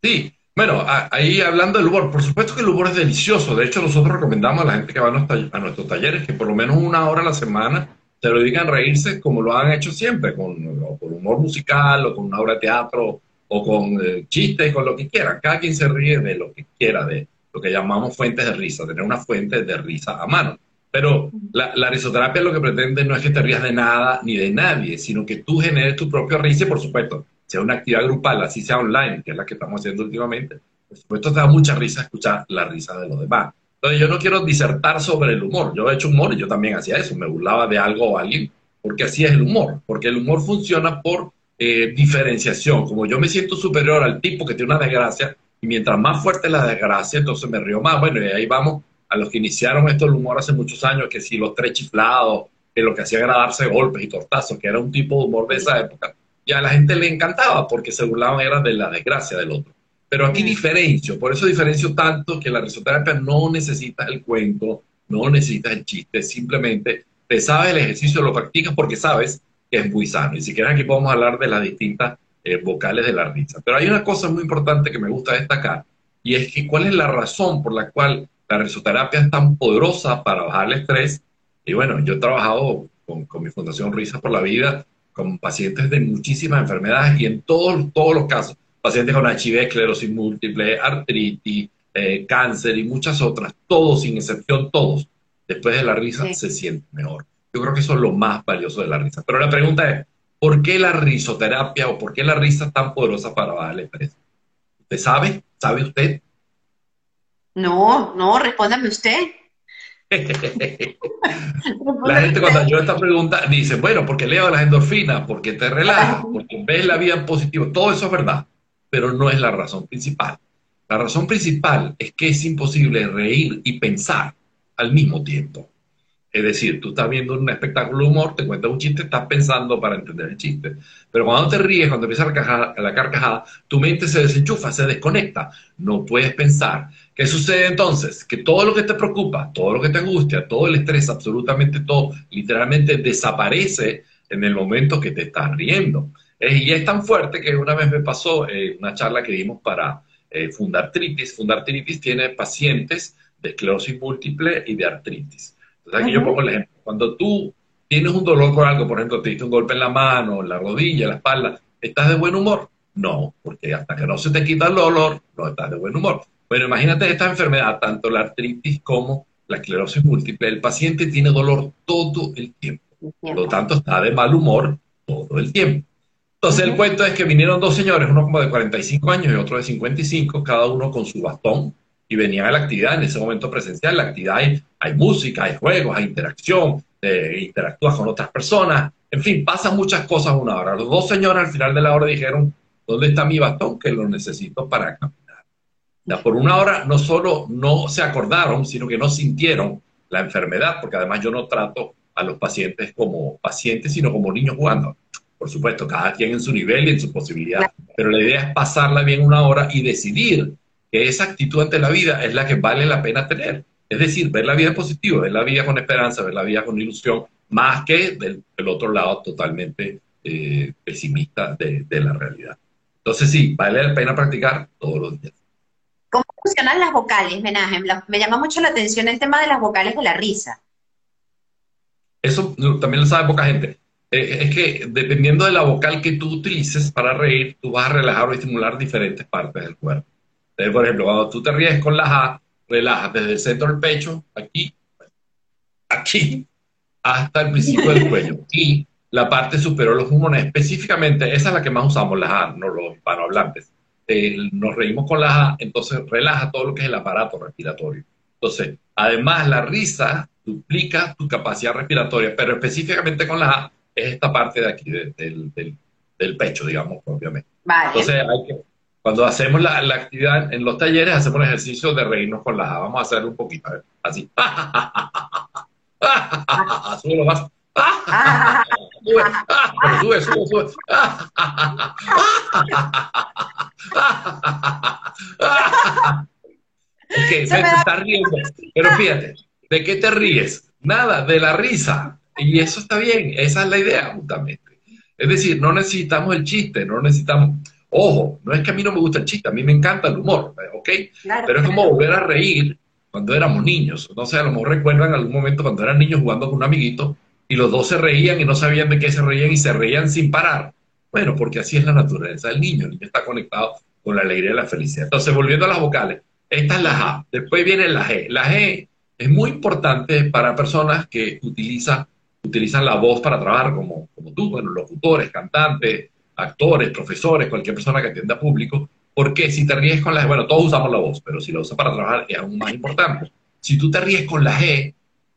Sí, bueno, ahí hablando del humor, por supuesto que el humor es delicioso. De hecho, nosotros recomendamos a la gente que va a, nuestros talleres que por lo menos una hora a la semana se lo digan reírse como lo han hecho siempre, con, humor musical o con una obra de teatro o con eh, chistes, con lo que quieran. Cada quien se ríe de lo que quiera, de, lo que llamamos fuentes de risa, tener una fuente de risa a mano. Pero la, risoterapia lo que pretende no es que te rías de nada ni de nadie, sino que tú generes tu propia risa y, por supuesto, sea una actividad grupal, así sea online, que es la que estamos haciendo últimamente, por supuesto te da mucha risa escuchar la risa de los demás. Entonces yo no quiero disertar sobre el humor, yo he hecho humor y yo también hacía eso, me burlaba de algo o alguien, porque así es el humor, porque el humor funciona por eh, diferenciación, como yo me siento superior al tipo que tiene una desgracia, y mientras más fuerte la desgracia, entonces me río más. Bueno, y ahí vamos a los que iniciaron esto el humor hace muchos años, que si los tres chiflados, que lo que hacía era darse golpes y tortazos, que era un tipo de humor de esa época, y a la gente le encantaba porque se burlaban era de la desgracia del otro. Pero aquí diferencio, por eso diferencio tanto que la risoterapia no necesita el cuento, no necesita el chiste, simplemente te sabes el ejercicio, lo practicas porque sabes que es muy sano. Y si quieren aquí podemos hablar de las distintas eh, vocales de la risa. Pero hay una cosa muy importante que me gusta destacar, y es que cuál es la razón por la cual la risoterapia es tan poderosa para bajar el estrés. Y bueno, yo he trabajado con, mi Fundación Risa por la Vida con pacientes de muchísimas enfermedades y en todos, todos los casos, pacientes con HIV, esclerosis múltiple, artritis, eh, cáncer y muchas otras, todos sin excepción, todos, después de la risa se sienten mejor. Yo creo que eso es lo más valioso de la risa. Pero la pregunta es, ¿Por qué la risoterapia o por qué la risa es tan poderosa para bajar el estrés? ¿Usted sabe? ¿Sabe usted? No, no, respóndame usted. la gente cuando yo esta pregunta dice, bueno, porque leo las endorfinas, porque te relaja, porque ves la vida en positivo, todo eso es verdad, pero no es la razón principal. La razón principal es que es imposible reír y pensar al mismo tiempo. Es decir, tú estás viendo un espectáculo de humor, te cuentas un chiste, estás pensando para entender el chiste. Pero cuando te ríes, cuando empieza la, la carcajada, tu mente se desenchufa, se desconecta. No puedes pensar. ¿Qué sucede entonces? Que todo lo que te preocupa, todo lo que te angustia, todo el estrés, absolutamente todo, literalmente desaparece en el momento que te estás riendo. Y es tan fuerte que una vez me pasó eh, una charla que dimos para eh, Fundartritis. Fundartritis tiene pacientes de esclerosis múltiple y de artritis. Entonces aquí yo pongo el ejemplo. Cuando tú tienes un dolor con algo, por ejemplo, te diste un golpe en la mano, en la rodilla, en la espalda, ¿estás de buen humor? No, porque hasta que no se te quita el dolor, no estás de buen humor. Bueno, imagínate esta enfermedad, tanto la artritis como la esclerosis múltiple. El paciente tiene dolor todo el tiempo. Por lo tanto, está de mal humor todo el tiempo. Entonces, el cuento es que vinieron dos señores, uno como de 45 años y otro de 55, cada uno con su bastón, y venían a la actividad en ese momento presencial. La actividad hay, hay música, hay juegos, hay interacción, eh, interactúas con otras personas. En fin, pasan muchas cosas una hora. Los dos señores al final de la hora dijeron, ¿dónde está mi bastón? Que lo necesito para caminar. por una hora no solo no se acordaron, sino que no sintieron la enfermedad, porque además yo no trato a los pacientes como pacientes, sino como niños jugando. Por supuesto, cada quien en su nivel y en su posibilidad. Pero la idea es pasarla bien una hora y decidir que esa actitud ante la vida es la que vale la pena tener. Es decir, ver la vida en positivo, ver la vida con esperanza, ver la vida con ilusión, más que del, otro lado totalmente eh, pesimista de, la realidad. Entonces sí, vale la pena practicar todos los días. ¿Cómo funcionan las vocales, Menaje? Me llama mucho la atención el tema de las vocales de la risa. Eso también lo sabe poca gente. Eh, es que dependiendo de la vocal que tú utilices para reír, tú vas a relajar o estimular diferentes partes del cuerpo. Entonces, por ejemplo, cuando tú te ríes con la A, relajas desde el centro del pecho, aquí, aquí, hasta el principio del cuello. Y la parte superior de los pulmones, específicamente, esa es la que más usamos, las A, no los hispanohablantes. Eh, nos reímos con las A, entonces relaja todo lo que es el aparato respiratorio. Entonces, además, la risa duplica tu capacidad respiratoria, pero específicamente con la A es esta parte de aquí, del, del, pecho, digamos, propiamente. Entonces, hay que, cuando hacemos la, la, actividad en los talleres, hacemos el ejercicio de reírnos con la A. Vamos a hacerlo un poquito, a ver, así. Súbelo más. sube, sube, sube. ok, se está riendo. Pero fíjate, ¿de qué te ríes? Nada, de la risa. Y eso está bien, esa es la idea justamente. Es decir, no necesitamos el chiste, no necesitamos... Ojo, no es que a mí no me gusta el chiste, a mí me encanta el humor, ¿ok? Pero es como volver a reír cuando éramos niños. No sé, a lo mejor recuerdan algún momento cuando eran niños jugando con un amiguito y los dos se reían y no sabían de qué se reían y se reían sin parar. Bueno, porque así es la naturaleza del niño. El niño está conectado con la alegría y la felicidad. Entonces, volviendo a las vocales, esta es la A. Después viene la G. La G es muy importante para personas que utilizan, utilizan la voz para trabajar, como, como tú, bueno, locutores, cantantes, actores, profesores, cualquier persona que atienda público. Porque si te ríes con la G, bueno, todos usamos la voz, pero si la usas para trabajar es aún más importante. Si tú te ríes con la G,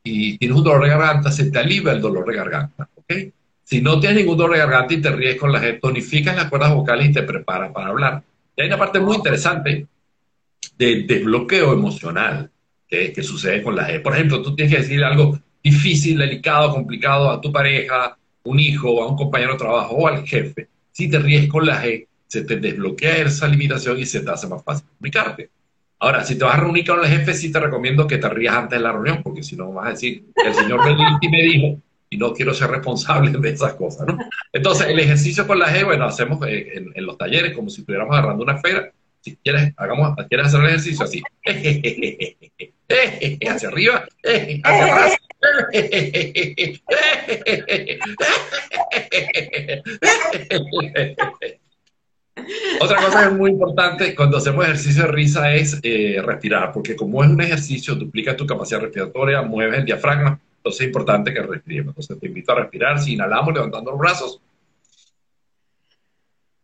y tienes un dolor de garganta, se te alivia el dolor de garganta. ¿okay? Si no tienes ningún dolor de garganta y te ríes con la G, tonificas las cuerdas vocales y te preparas para hablar. Y hay una parte muy interesante de desbloqueo emocional que, que sucede con la G. Por ejemplo, tú tienes que decir algo difícil, delicado, complicado a tu pareja, un hijo, a un compañero de trabajo o al jefe. Si te ríes con la G, se te desbloquea esa limitación y se te hace más fácil comunicarte. Ahora, si te vas a reunir con el jefe, sí te recomiendo que te rías antes de la reunión, porque si no vas a decir, el señor me dijo, y no quiero ser responsable de esas cosas, ¿no? Entonces, el ejercicio con la G, bueno, hacemos eh, en, los talleres como si estuviéramos agarrando una esfera. Si quieres, hagamos, quieres hacer el ejercicio así. hacia arriba, hacia atrás. Otra cosa que es muy importante cuando hacemos ejercicio de risa es eh, respirar, porque como es un ejercicio, duplica tu capacidad respiratoria, mueves el diafragma, entonces es importante que respiremos. Entonces te invito a respirar, si inhalamos levantando los brazos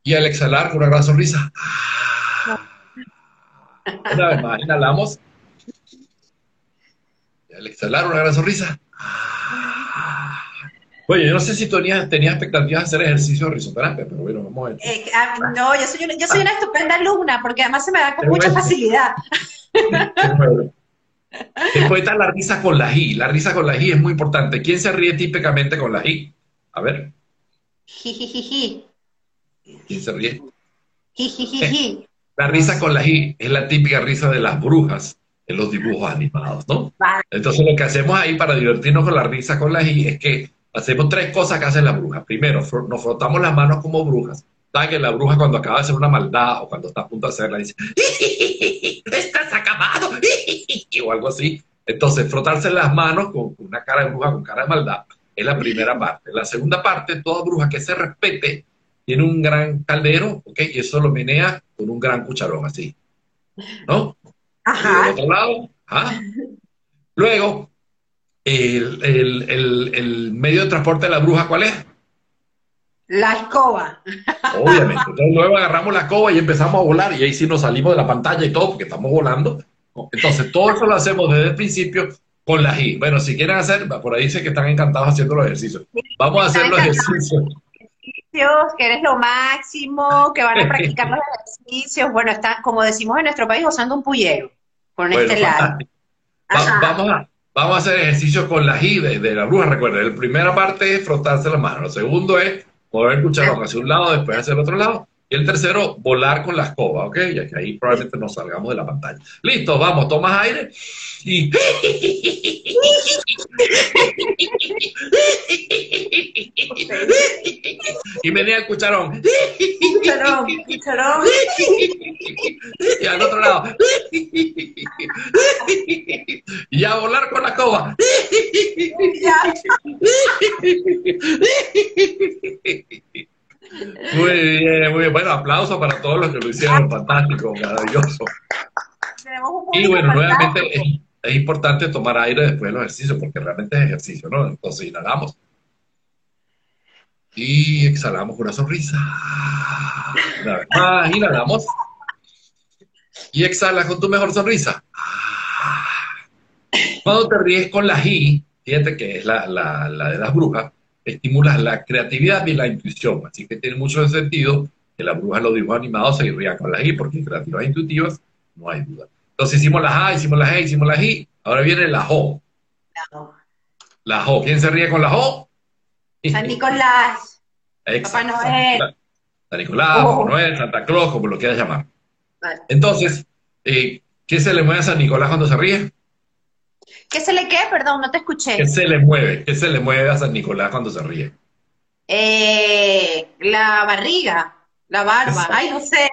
y al exhalar con una gran sonrisa. Una vez más, inhalamos. Al exhalar una gran sonrisa. Oye, yo no sé si tenías, expectativas de hacer ejercicio de risoterapia, pero bueno, vamos a ver. Eh, ah, no, yo soy, una, yo soy una estupenda alumna, porque además se me da con mucha facilidad. Después está la risa con la I. La risa con la I es muy importante. ¿Quién se ríe típicamente con la I? A ver. Jijijiji. ¿Quién se ríe? Jijijiji. La risa con la I es la típica risa de las brujas en los dibujos animados, ¿no? Entonces lo que hacemos ahí para divertirnos con la risa con la I es que hacemos tres cosas que hacen las brujas. Primero, nos frotamos las manos como brujas. ¿Sabes que la bruja cuando acaba de hacer una maldad o cuando está a punto de hacerla dice, ¡estás acabado! o algo así. Entonces, frotarse las manos con una cara de bruja, con cara de maldad, es la primera parte. La segunda parte, toda bruja que se respete tiene un gran caldero, ¿ok? Y eso lo menea con un gran cucharón, así. ¿No? Ajá. Otro lado, ¿ah? Luego, el, medio de transporte de la bruja, ¿cuál es? La escoba. Obviamente. Entonces luego agarramos la escoba y empezamos a volar y ahí sí nos salimos de la pantalla y todo porque estamos volando. Entonces todo eso lo hacemos desde el principio con la I. Bueno, si quieren hacer, por ahí dice que están encantados haciendo los ejercicios. Vamos a hacer los ejercicios. Que eres lo máximo, que van a practicar los ejercicios. Bueno, está, como decimos en nuestro país, usando un pullero con este lado. vamos a, Vamos a hacer ejercicio con la I de, la bruja, recuerden. La primera parte es frotarse las manos. Lo segundo es mover el cucharón hacia un lado, después hacia el otro lado. Y el tercero, volar con la escoba, ¿ok? Ya que ahí probablemente nos salgamos de la pantalla. Listo, vamos, tomas aire y... y venía el cucharón. Cucharón, cucharón. Y al otro lado. Y a volar con la escoba. Muy bien, muy bien. Bueno, aplauso para todos los que lo hicieron fantástico, maravilloso. Y bueno, nuevamente es, es, importante tomar aire después de los ejercicios, porque realmente es ejercicio, ¿no? Entonces inhalamos. Y exhalamos con una sonrisa. Una vez más, inhalamos. Y exhala con tu mejor sonrisa. Cuando te ríes con la I, fíjate que es la, la, la de las brujas, estimulas la creatividad y la intuición. Así que tiene mucho sentido que la bruja los dibujos animados se rían con la I, porque creativas e intuitivas no hay duda. Entonces hicimos la A, hicimos la G, hicimos la I, ahora viene la Jo. La Jo. ¿Quién se ríe con la Jo? San Nicolás. Papá Noel. San Nicolás, Papá oh. Noel, Santa Claus, como lo quieras llamar. Entonces, eh, ¿qué se le mueve a San Nicolás cuando se ríe? ¿Qué se le qué? Perdón, no te escuché. ¿Qué se le mueve? ¿Qué se le mueve a San Nicolás cuando se ríe? Eh, la barriga, la barba, ay, no sé.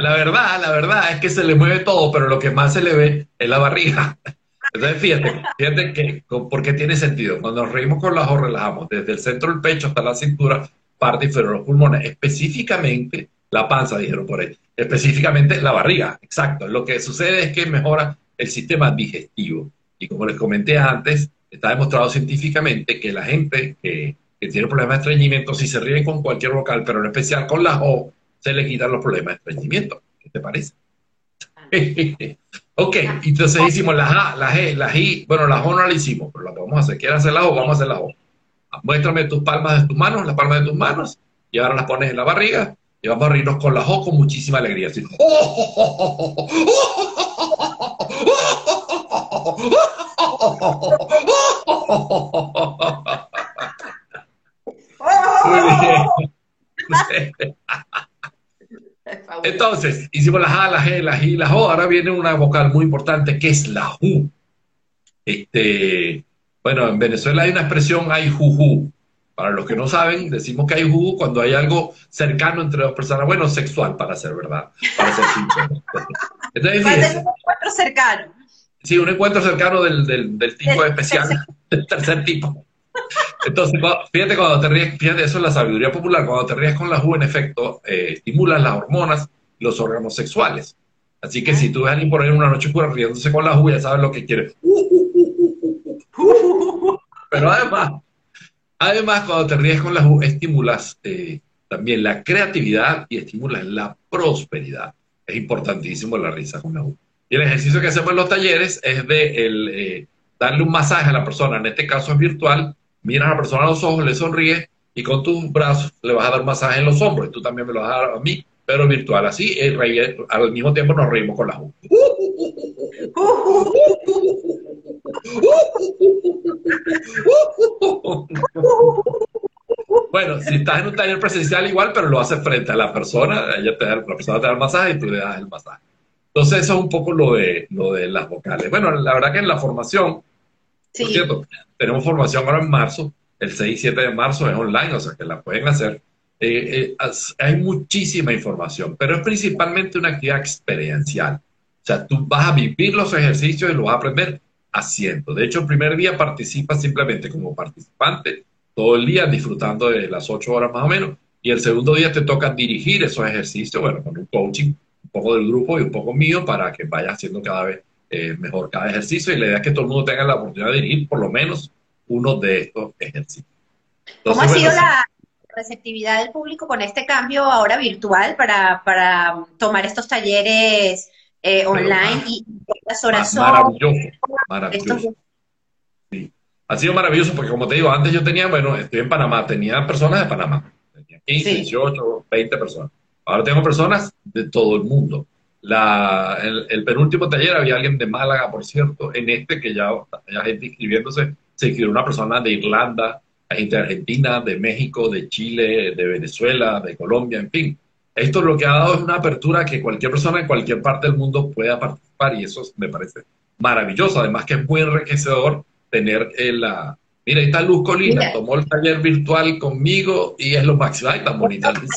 la, verdad, la verdad es que se le mueve todo, pero lo que más se le ve es la barriga. Entonces, fíjate, fíjate que, porque tiene sentido. Cuando nos reímos con la ojos, relajamos desde el centro del pecho hasta la cintura, parte inferior de los pulmones, específicamente la panza, dijeron por ahí, específicamente la barriga, exacto. Lo que sucede es que mejora el sistema digestivo. Y como les comenté antes, está demostrado científicamente que la gente que, tiene problemas de estreñimiento, si se ríe con cualquier vocal, pero en especial con la O, se le quitan los problemas de estreñimiento. ¿Qué te parece? ok, entonces hicimos la A, la G, la I. Bueno, la O no la hicimos, pero la podemos hacer. ¿Quieres hacer la O? Vamos a hacer la O. Muéstrame tus palmas de tus manos, las palmas de tus manos, y ahora las pones en la barriga, y vamos a reírnos con la O con muchísima alegría. Así, entonces, hicimos la A, la G, la G y la O. Ahora viene una vocal muy importante que es la U. Este, bueno, en Venezuela hay una expresión, hay juju. Para los que no saben, decimos que hay juju cuando hay algo cercano entre dos personas. Bueno, sexual, para ser verdad. Para ser Entonces, un encuentro cercano. Sí, un encuentro cercano del, del, tipo especial, del tercer tipo. Entonces, fíjate cuando te ríes, fíjate, eso es la sabiduría popular, cuando te ríes con la U, en efecto, eh, estimulas las hormonas los órganos sexuales. Así que si tú ves a alguien por ahí una noche oscura riéndose con la U, ya sabes lo que quiere. Pero además, además, cuando te ríes con la U, estimulas eh, también la creatividad y estimulas la prosperidad. Es importantísimo la risa con la U. Y el ejercicio que hacemos en los talleres es de el, eh, darle un masaje a la persona, en este caso es virtual, miras a la persona a los ojos, le sonríes y con tus brazos le vas a dar un masaje en los hombros. Y tú también me lo vas a dar a mí, pero virtual. Así, eh, al mismo tiempo nos reímos con la U. Bueno, si estás en un taller presencial igual, pero lo haces frente a la persona, ella te da, la persona te da el masaje y tú le das el masaje. Entonces, eso es un poco lo de, lo de las vocales. Bueno, la verdad que en la formación, por cierto, tenemos formación ahora en marzo, el 6 y 7 de marzo es online, o sea que la pueden hacer. Eh, eh, hay muchísima información, pero es principalmente una actividad experiencial. O sea, tú vas a vivir los ejercicios y los vas a aprender haciendo. De hecho, el primer día participas simplemente como participante, todo el día disfrutando de las ocho horas más o menos, y el segundo día te toca dirigir esos ejercicios, bueno, con un coaching poco del grupo y un poco mío para que vaya haciendo cada vez eh, mejor cada ejercicio y la idea es que todo el mundo tenga la oportunidad de ir por lo menos uno de estos ejercicios. ¿Cómo ha sido la receptividad del público con este cambio ahora virtual para, para tomar estos talleres eh, online y las horas Maravilloso, maravilloso. Ha sido maravilloso porque como te digo, antes yo tenía, bueno, estoy en Panamá, tenía personas de Panamá, tenía 15, 18, 20 personas. Ahora tengo personas de todo el mundo. La, el, penúltimo taller había alguien de Málaga, por cierto. En este, que ya hay gente inscribiéndose, se inscribió una persona de Irlanda, hay gente de Argentina, de México, de Chile, de Venezuela, de Colombia, en fin. Esto lo que ha dado es una apertura que cualquier persona en cualquier parte del mundo pueda participar y eso me parece maravilloso. Además que es muy enriquecedor tener la... Mira, ahí está Luz Colina, tomó el taller virtual conmigo y es lo máximo. Ay, tan bonita Luz.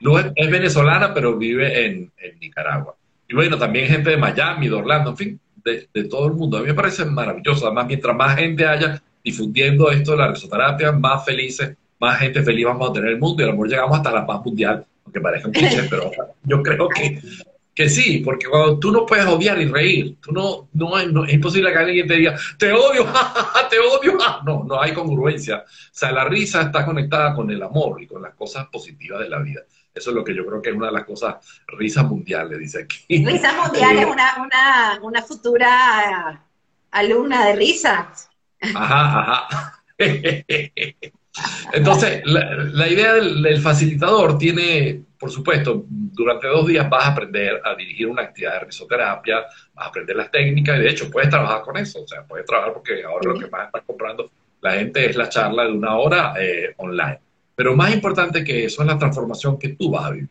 Luz, es venezolana, pero vive en, Nicaragua. Y bueno, también gente de Miami, de Orlando, en fin, de, todo el mundo. A mí me parece maravilloso. Además, mientras más gente haya difundiendo esto de la risoterapia, más felices, más gente feliz vamos a tener el mundo y a lo mejor llegamos hasta la paz mundial, que parezca un cliché, pero yo creo que, que sí, porque cuando tú no puedes odiar y reír, tú no, no, es imposible que alguien te diga, te odio, te odio, no, no hay congruencia. O sea, la risa está conectada con el amor y con las cosas positivas de la vida. Eso es lo que yo creo que es una de las cosas, risa mundial, le dice aquí. Risa mundial es una, una, una futura alumna de risa. Ajá, ajá. Entonces, la, idea del, facilitador tiene, por supuesto, durante dos días vas a aprender a dirigir una actividad de risoterapia, vas a aprender las técnicas y de hecho puedes trabajar con eso, o sea, puedes trabajar porque ahora lo que más está comprando la gente es la charla de una hora eh, online. Pero más importante que eso es la transformación que tú vas a vivir.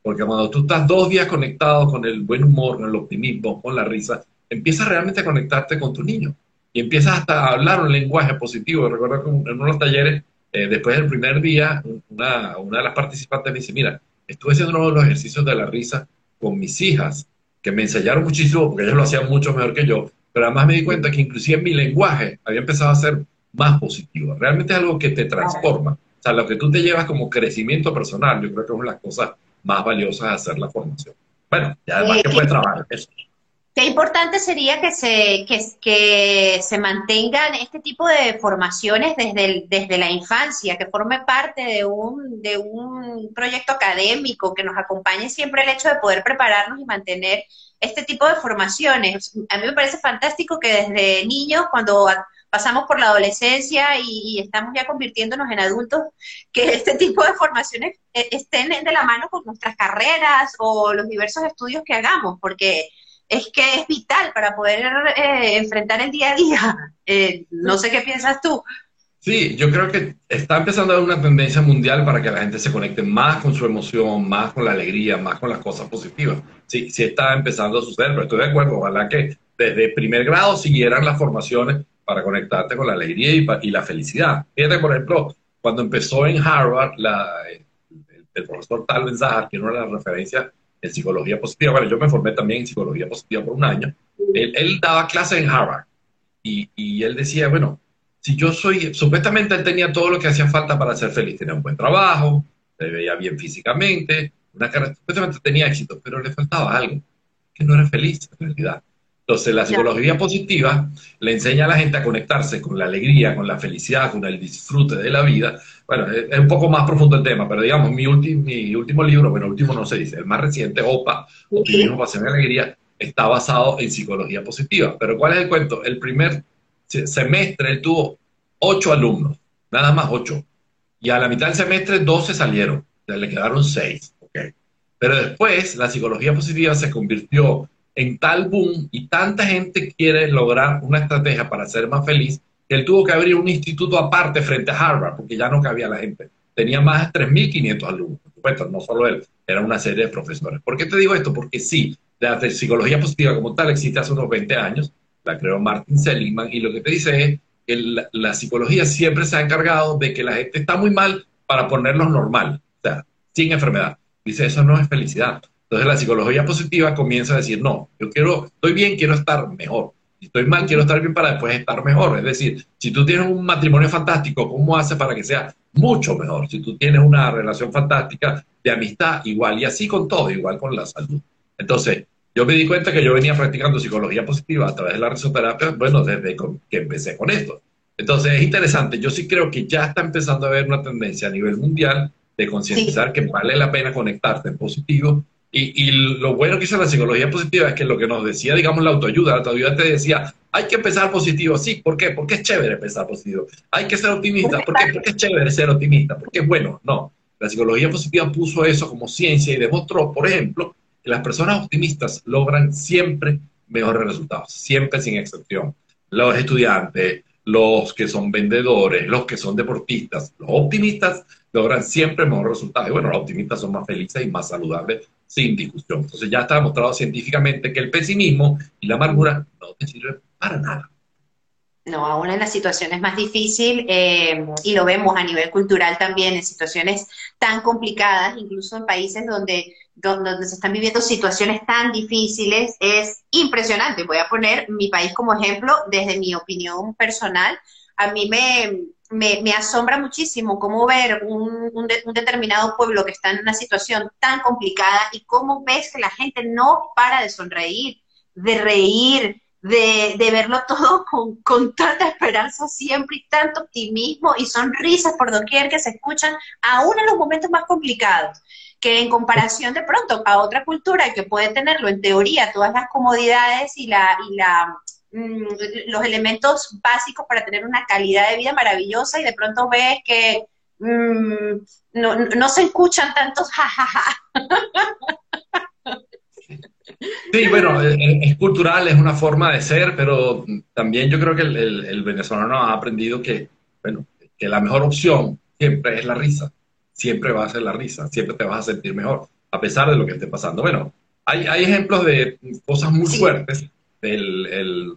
Porque cuando tú estás dos días conectado con el buen humor, con el optimismo, con la risa, empiezas realmente a conectarte con tu niño y empiezas hasta a hablar un lenguaje positivo. Recuerdo que en unos talleres eh, después del primer día, una, una, de las participantes me dice, mira, estuve haciendo uno de los ejercicios de la risa con mis hijas, que me enseñaron muchísimo, porque ellas lo hacían mucho mejor que yo, pero además me di cuenta que inclusive mi lenguaje había empezado a ser más positivo. Realmente es algo que te transforma. O sea, lo que tú te llevas como crecimiento personal, yo creo que es una de las cosas más valiosas de hacer la formación. Bueno, y además que puedes trabajar eso. Qué importante sería que se, que, se mantengan este tipo de formaciones desde, desde la infancia, que forme parte de un, de un proyecto académico, que nos acompañe siempre el hecho de poder prepararnos y mantener este tipo de formaciones. A mí me parece fantástico que desde niños, cuando pasamos por la adolescencia y, estamos ya convirtiéndonos en adultos, que este tipo de formaciones eh, estén de la mano con nuestras carreras o los diversos estudios que hagamos, porque es que es vital para poder eh, enfrentar el día a día. Eh, no sé qué piensas tú. Sí, yo creo que está empezando a haber una tendencia mundial para que la gente se conecte más con su emoción, más con la alegría, más con las cosas positivas. Sí, sí está empezando a suceder, pero estoy de acuerdo. Ojalá que desde primer grado siguieran las formaciones para conectarte con la alegría y, la felicidad. Fíjate, por ejemplo, cuando empezó en Harvard, el, profesor Tal Zahar, que era la referencia en psicología positiva. Bueno, yo me formé también en psicología positiva por un año. Él, daba clases en Harvard y, y, él decía, bueno, si yo soy, supuestamente él tenía todo lo que hacía falta para ser feliz, tenía un buen trabajo, se veía bien físicamente, una carrera, supuestamente tenía éxito, pero le faltaba algo, que no era feliz en realidad. Entonces, la psicología positiva le enseña a la gente a conectarse con la alegría, con la felicidad, con el disfrute de la vida. Bueno, es, un poco más profundo el tema, pero digamos, mi, mi último libro, bueno, último no se dice, el más reciente, OPA, Optimismo, Pasión y Alegría, está basado en psicología positiva. Pero ¿cuál es el cuento? El primer semestre él tuvo ocho alumnos, nada más ocho. Y a la mitad del semestre, doce salieron, le quedaron seis. Okay. Pero después, la psicología positiva se convirtió en tal boom y tanta gente quiere lograr una estrategia para ser más feliz, que él tuvo que abrir un instituto aparte frente a Harvard, porque ya no cabía la gente. Tenía más de 3.500 alumnos, por supuesto, no solo él, era una serie de profesores. ¿Por qué te digo esto? Porque sí, la psicología positiva como tal existe hace unos 20 años, la creó Martin Seligman, y lo que te dice es que la, la psicología siempre se ha encargado de que la gente está muy mal para ponerlos normal, o sea, sin enfermedad. Dice, eso no es felicidad. Entonces la psicología positiva comienza a decir, no, yo quiero, estoy bien, quiero estar mejor. Si estoy mal, quiero estar bien para después estar mejor. Es decir, si tú tienes un matrimonio fantástico, ¿cómo haces para que sea mucho mejor? Si tú tienes una relación fantástica de amistad, igual. Y así con todo, igual con la salud. Entonces, yo me di cuenta que yo venía practicando psicología positiva a través de la risoterapia, bueno, desde que empecé con esto. Entonces, es interesante. Yo sí creo que ya está empezando a haber una tendencia a nivel mundial de concientizar que vale la pena conectarte en positivo y, lo bueno que hizo la psicología positiva es que lo que nos decía, digamos, la autoayuda, la autoayuda te decía, hay que pensar positivo, sí, ¿por qué? Porque es chévere pensar positivo. Hay que ser optimista, ¿por qué? Porque es chévere ser optimista, porque es bueno, no. La psicología positiva puso eso como ciencia y demostró, por ejemplo, que las personas optimistas logran siempre mejores resultados, siempre sin excepción. Los estudiantes, los que son vendedores, los que son deportistas, los optimistas logran siempre mejores resultados. Y bueno, los optimistas son más felices y más saludables sin discusión. Entonces ya está demostrado científicamente que el pesimismo y la amargura no te sirven para nada. No, aún en las situaciones más difíciles, eh, y lo vemos a nivel cultural también, en situaciones tan complicadas, incluso en países donde, donde, se están viviendo situaciones tan difíciles, es impresionante. Voy a poner mi país como ejemplo desde mi opinión personal. A mí me, me, asombra muchísimo cómo ver un, un, determinado pueblo que está en una situación tan complicada y cómo ves que la gente no para de sonreír, de reír, de, verlo todo con, tanta esperanza siempre y tanto optimismo y sonrisas por doquier que se escuchan, aún en los momentos más complicados que en comparación de pronto a otra cultura que puede tenerlo en teoría todas las comodidades y la, Mm, los elementos básicos para tener una calidad de vida maravillosa y de pronto ves que mm, no, se escuchan tantos jajaja. Sí, bueno, es, cultural, es una forma de ser, pero también yo creo que el, venezolano ha aprendido que, bueno, que la mejor opción siempre es la risa, siempre va a ser la risa, siempre te vas a sentir mejor, a pesar de lo que esté pasando. Bueno, hay, hay ejemplos de cosas muy fuertes del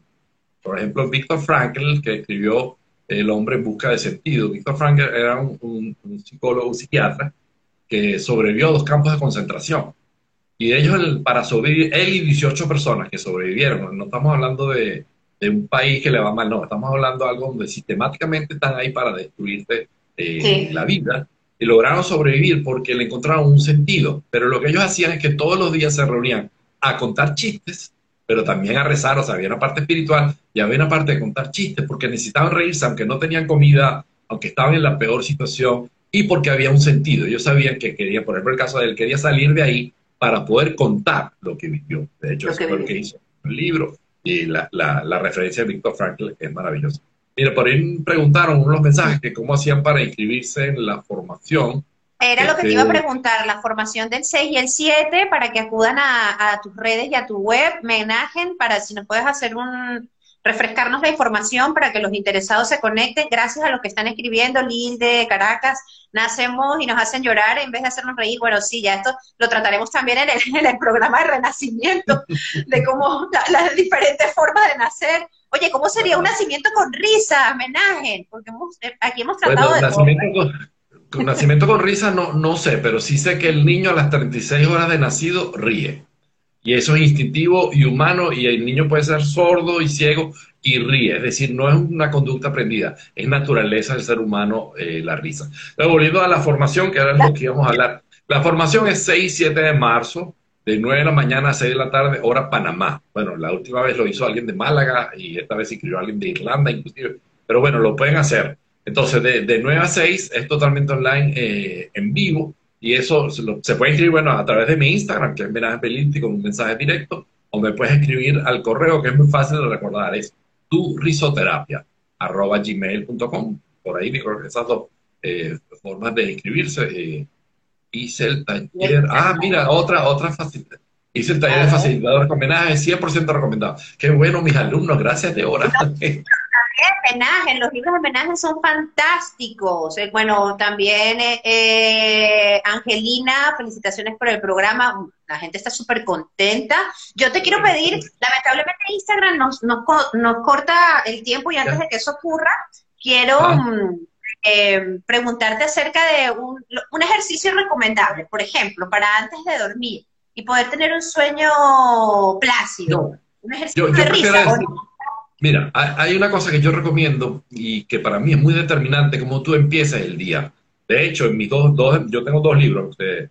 por ejemplo, Víctor Frankl, que escribió El hombre en busca de sentido. Víctor Frankl era un, psicólogo, un psiquiatra, que sobrevivió a dos campos de concentración. Y ellos, para sobrevivir, él y 18 personas que sobrevivieron, no estamos hablando de, un país que le va mal, no, estamos hablando de algo donde sistemáticamente están ahí para destruirte eh, la vida. Y lograron sobrevivir porque le encontraron un sentido. Pero lo que ellos hacían es que todos los días se reunían a contar chistes pero también a rezar, o sea, había una parte espiritual y había una parte de contar chistes, porque necesitaban reírse, aunque no tenían comida, aunque estaban en la peor situación, y porque había un sentido. Ellos sabían que quería, por ejemplo, el caso de él, quería salir de ahí para poder contar lo que vivió. De hecho, eso fue lo que hizo el libro y la, la, referencia de Víctor Frankl es maravillosa. Mira, por ahí preguntaron unos mensajes que cómo hacían para inscribirse en la formación era lo que te iba a este, preguntar, la formación del 6 y el 7 para que acudan a, tus redes y a tu web, menajen para si nos puedes hacer un, refrescarnos la información para que los interesados se conecten. Gracias a los que están escribiendo, Liz de Caracas, nacemos y nos hacen llorar en vez de hacernos reír. Bueno, sí, ya esto lo trataremos también en el, programa de renacimiento, de cómo las diferentes formas de nacer. Oye, ¿cómo sería un nacimiento con risa, homenaje? Porque eh, aquí hemos tratado de... Nacimiento con nacimiento con risa no, no sé, pero sí sé que el niño a las 36 horas de nacido ríe. Y eso es instintivo y humano y el niño puede ser sordo y ciego y ríe. Es decir, no es una conducta aprendida, es naturaleza del ser humano eh, la risa. Pero volviendo a la formación, que era lo que íbamos a hablar. La formación es 6 y 7 de marzo, de 9 de la mañana a 6 de la tarde, hora Panamá. Bueno, la última vez lo hizo alguien de Málaga y esta vez escribió alguien de Irlanda inclusive. Pero bueno, lo pueden hacer. Entonces, de, de 9 a 6 es totalmente online, eh, en vivo, y eso se, puede escribir, bueno, a través de mi Instagram, que es Menaje Pelín, con un mensaje directo, o me puedes escribir al correo, que es muy fácil de recordar, es tu risoterapia, arroba gmail.com. Por ahí, esas dos eh, formas de inscribirse. Eh, hice el taller, ah, mira, otra, otra facilidad. Hice el taller de facilitador con homenaje, 100% recomendado. Qué bueno, mis alumnos, gracias de hora. homenaje, los libros de homenaje son fantásticos. Eh, bueno, también eh, eh, Angelina, felicitaciones por el programa. La gente está súper contenta. Yo te quiero pedir, lamentablemente Instagram nos, nos, corta el tiempo y antes de que eso ocurra, quiero ah. mm, preguntarte acerca de un, ejercicio recomendable, por ejemplo, para antes de dormir y poder tener un sueño plácido. Un ejercicio de risa. Mira, hay una cosa que yo recomiendo y que para mí es muy determinante como tú empiezas el día. De hecho, en mis dos, dos yo tengo dos libros, eh,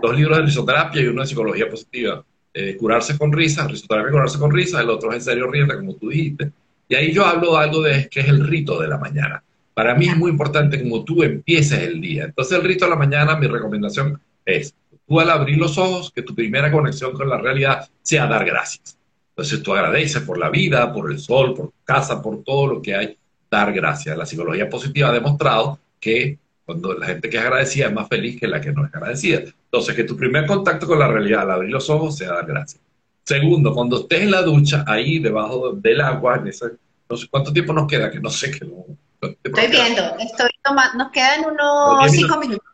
dos libros de risoterapia y uno de psicología positiva. Eh, curarse con risa, risoterapia curarse con risa, el otro es en serio rienda, como tú dijiste. Y ahí yo hablo de algo de que es el rito de la mañana. Para mí es muy importante como tú empieces el día. Entonces el rito de la mañana, mi recomendación es, tú al abrir los ojos, que tu primera conexión con la realidad sea dar gracias. Entonces tú agradeces por la vida, por el sol, por tu casa, por todo lo que hay, dar gracias. La psicología positiva ha demostrado que cuando la gente que es agradecida es más feliz que la que no es agradecida. Entonces, que tu primer contacto con la realidad al abrir los ojos sea dar gracias. Segundo, cuando estés en la ducha, ahí debajo del agua, en ese, no sé cuánto tiempo nos queda, que no sé qué. No, estoy viendo, estoy tomando, nos quedan unos cinco minutos.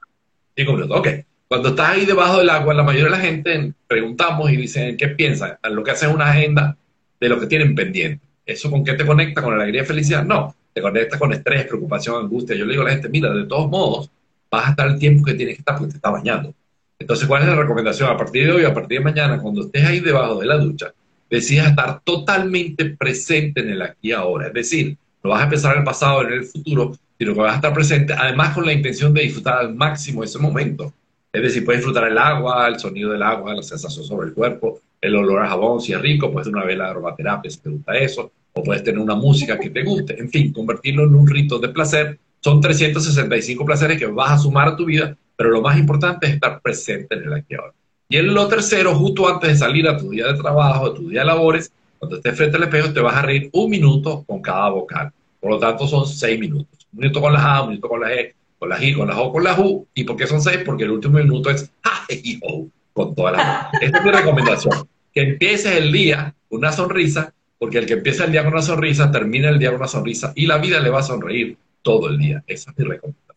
Cinco minutos, ok. Cuando estás ahí debajo del agua, la mayoría de la gente preguntamos y dicen, ¿qué piensan? Lo que hacen es una agenda de lo que tienen pendiente. ¿Eso con qué te conecta? ¿Con alegría y felicidad? No, te conecta con estrés, preocupación, angustia. Yo le digo a la gente, mira, de todos modos, vas a estar el tiempo que tienes que estar porque te está bañando. Entonces, ¿cuál es la recomendación? A partir de hoy, a partir de mañana, cuando estés ahí debajo de la ducha, decidas estar totalmente presente en el aquí y ahora. Es decir, no vas a pensar en el pasado, en el futuro, sino que vas a estar presente, además con la intención de disfrutar al máximo ese momento. Es decir, puedes disfrutar el agua, el sonido del agua, la sensación sobre el cuerpo, el olor a jabón si es rico, puedes tener una vela de aromaterapia si te gusta eso, o puedes tener una música que te guste, en fin, convertirlo en un rito de placer. Son 365 placeres que vas a sumar a tu vida, pero lo más importante es estar presente en el aquí ahora. Y en lo tercero, justo antes de salir a tu día de trabajo, a tu día de labores, cuando estés frente al espejo, te vas a reír un minuto con cada vocal. Por lo tanto, son seis minutos. Un minuto con la A, un minuto con la E, con la I, con la O, con la U. ¿Y por qué son seis? Porque el último minuto es A, E, I, O, con toda la Esta es mi recomendación. Que empieces el día con una sonrisa, porque el que empieza el día con una sonrisa, termina el día con una sonrisa y la vida le va a sonreír todo el día. Esa es mi recomendación.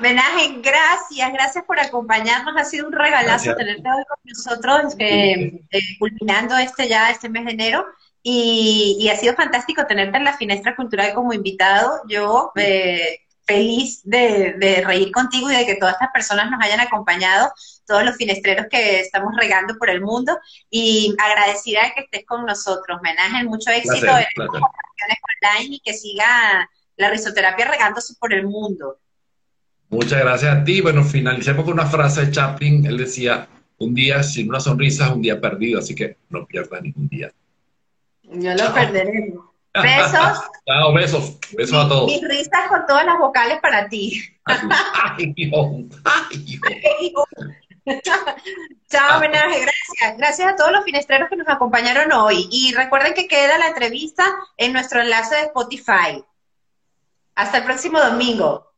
Menaje, gracias, gracias por acompañarnos. Ha sido un regalazo tenerte hoy con nosotros, eh, eh, culminando este ya, este mes de enero. Y, ha sido fantástico tenerte en la Finestra Cultural como invitado. Yo eh, feliz de, reír contigo y de que todas estas personas nos hayan acompañado, todos los finestreros que estamos regando por el mundo y agradecida de que estés con nosotros. Menaje, mucho éxito en las online y que siga la risoterapia regándose por el mundo. Muchas gracias a ti. Bueno, finalicemos con una frase de Chaplin. Él decía, un día sin una sonrisa es un día perdido, así que no pierdas ningún día. Yo lo perderé. Besos. Chao, besos. Besos a todos. Mis risas con todas las vocales para ti. Ay, Chao, homenaje, gracias. Gracias a todos los finestreros que nos acompañaron hoy. Y recuerden que queda la entrevista en nuestro enlace de Spotify. Hasta el próximo domingo.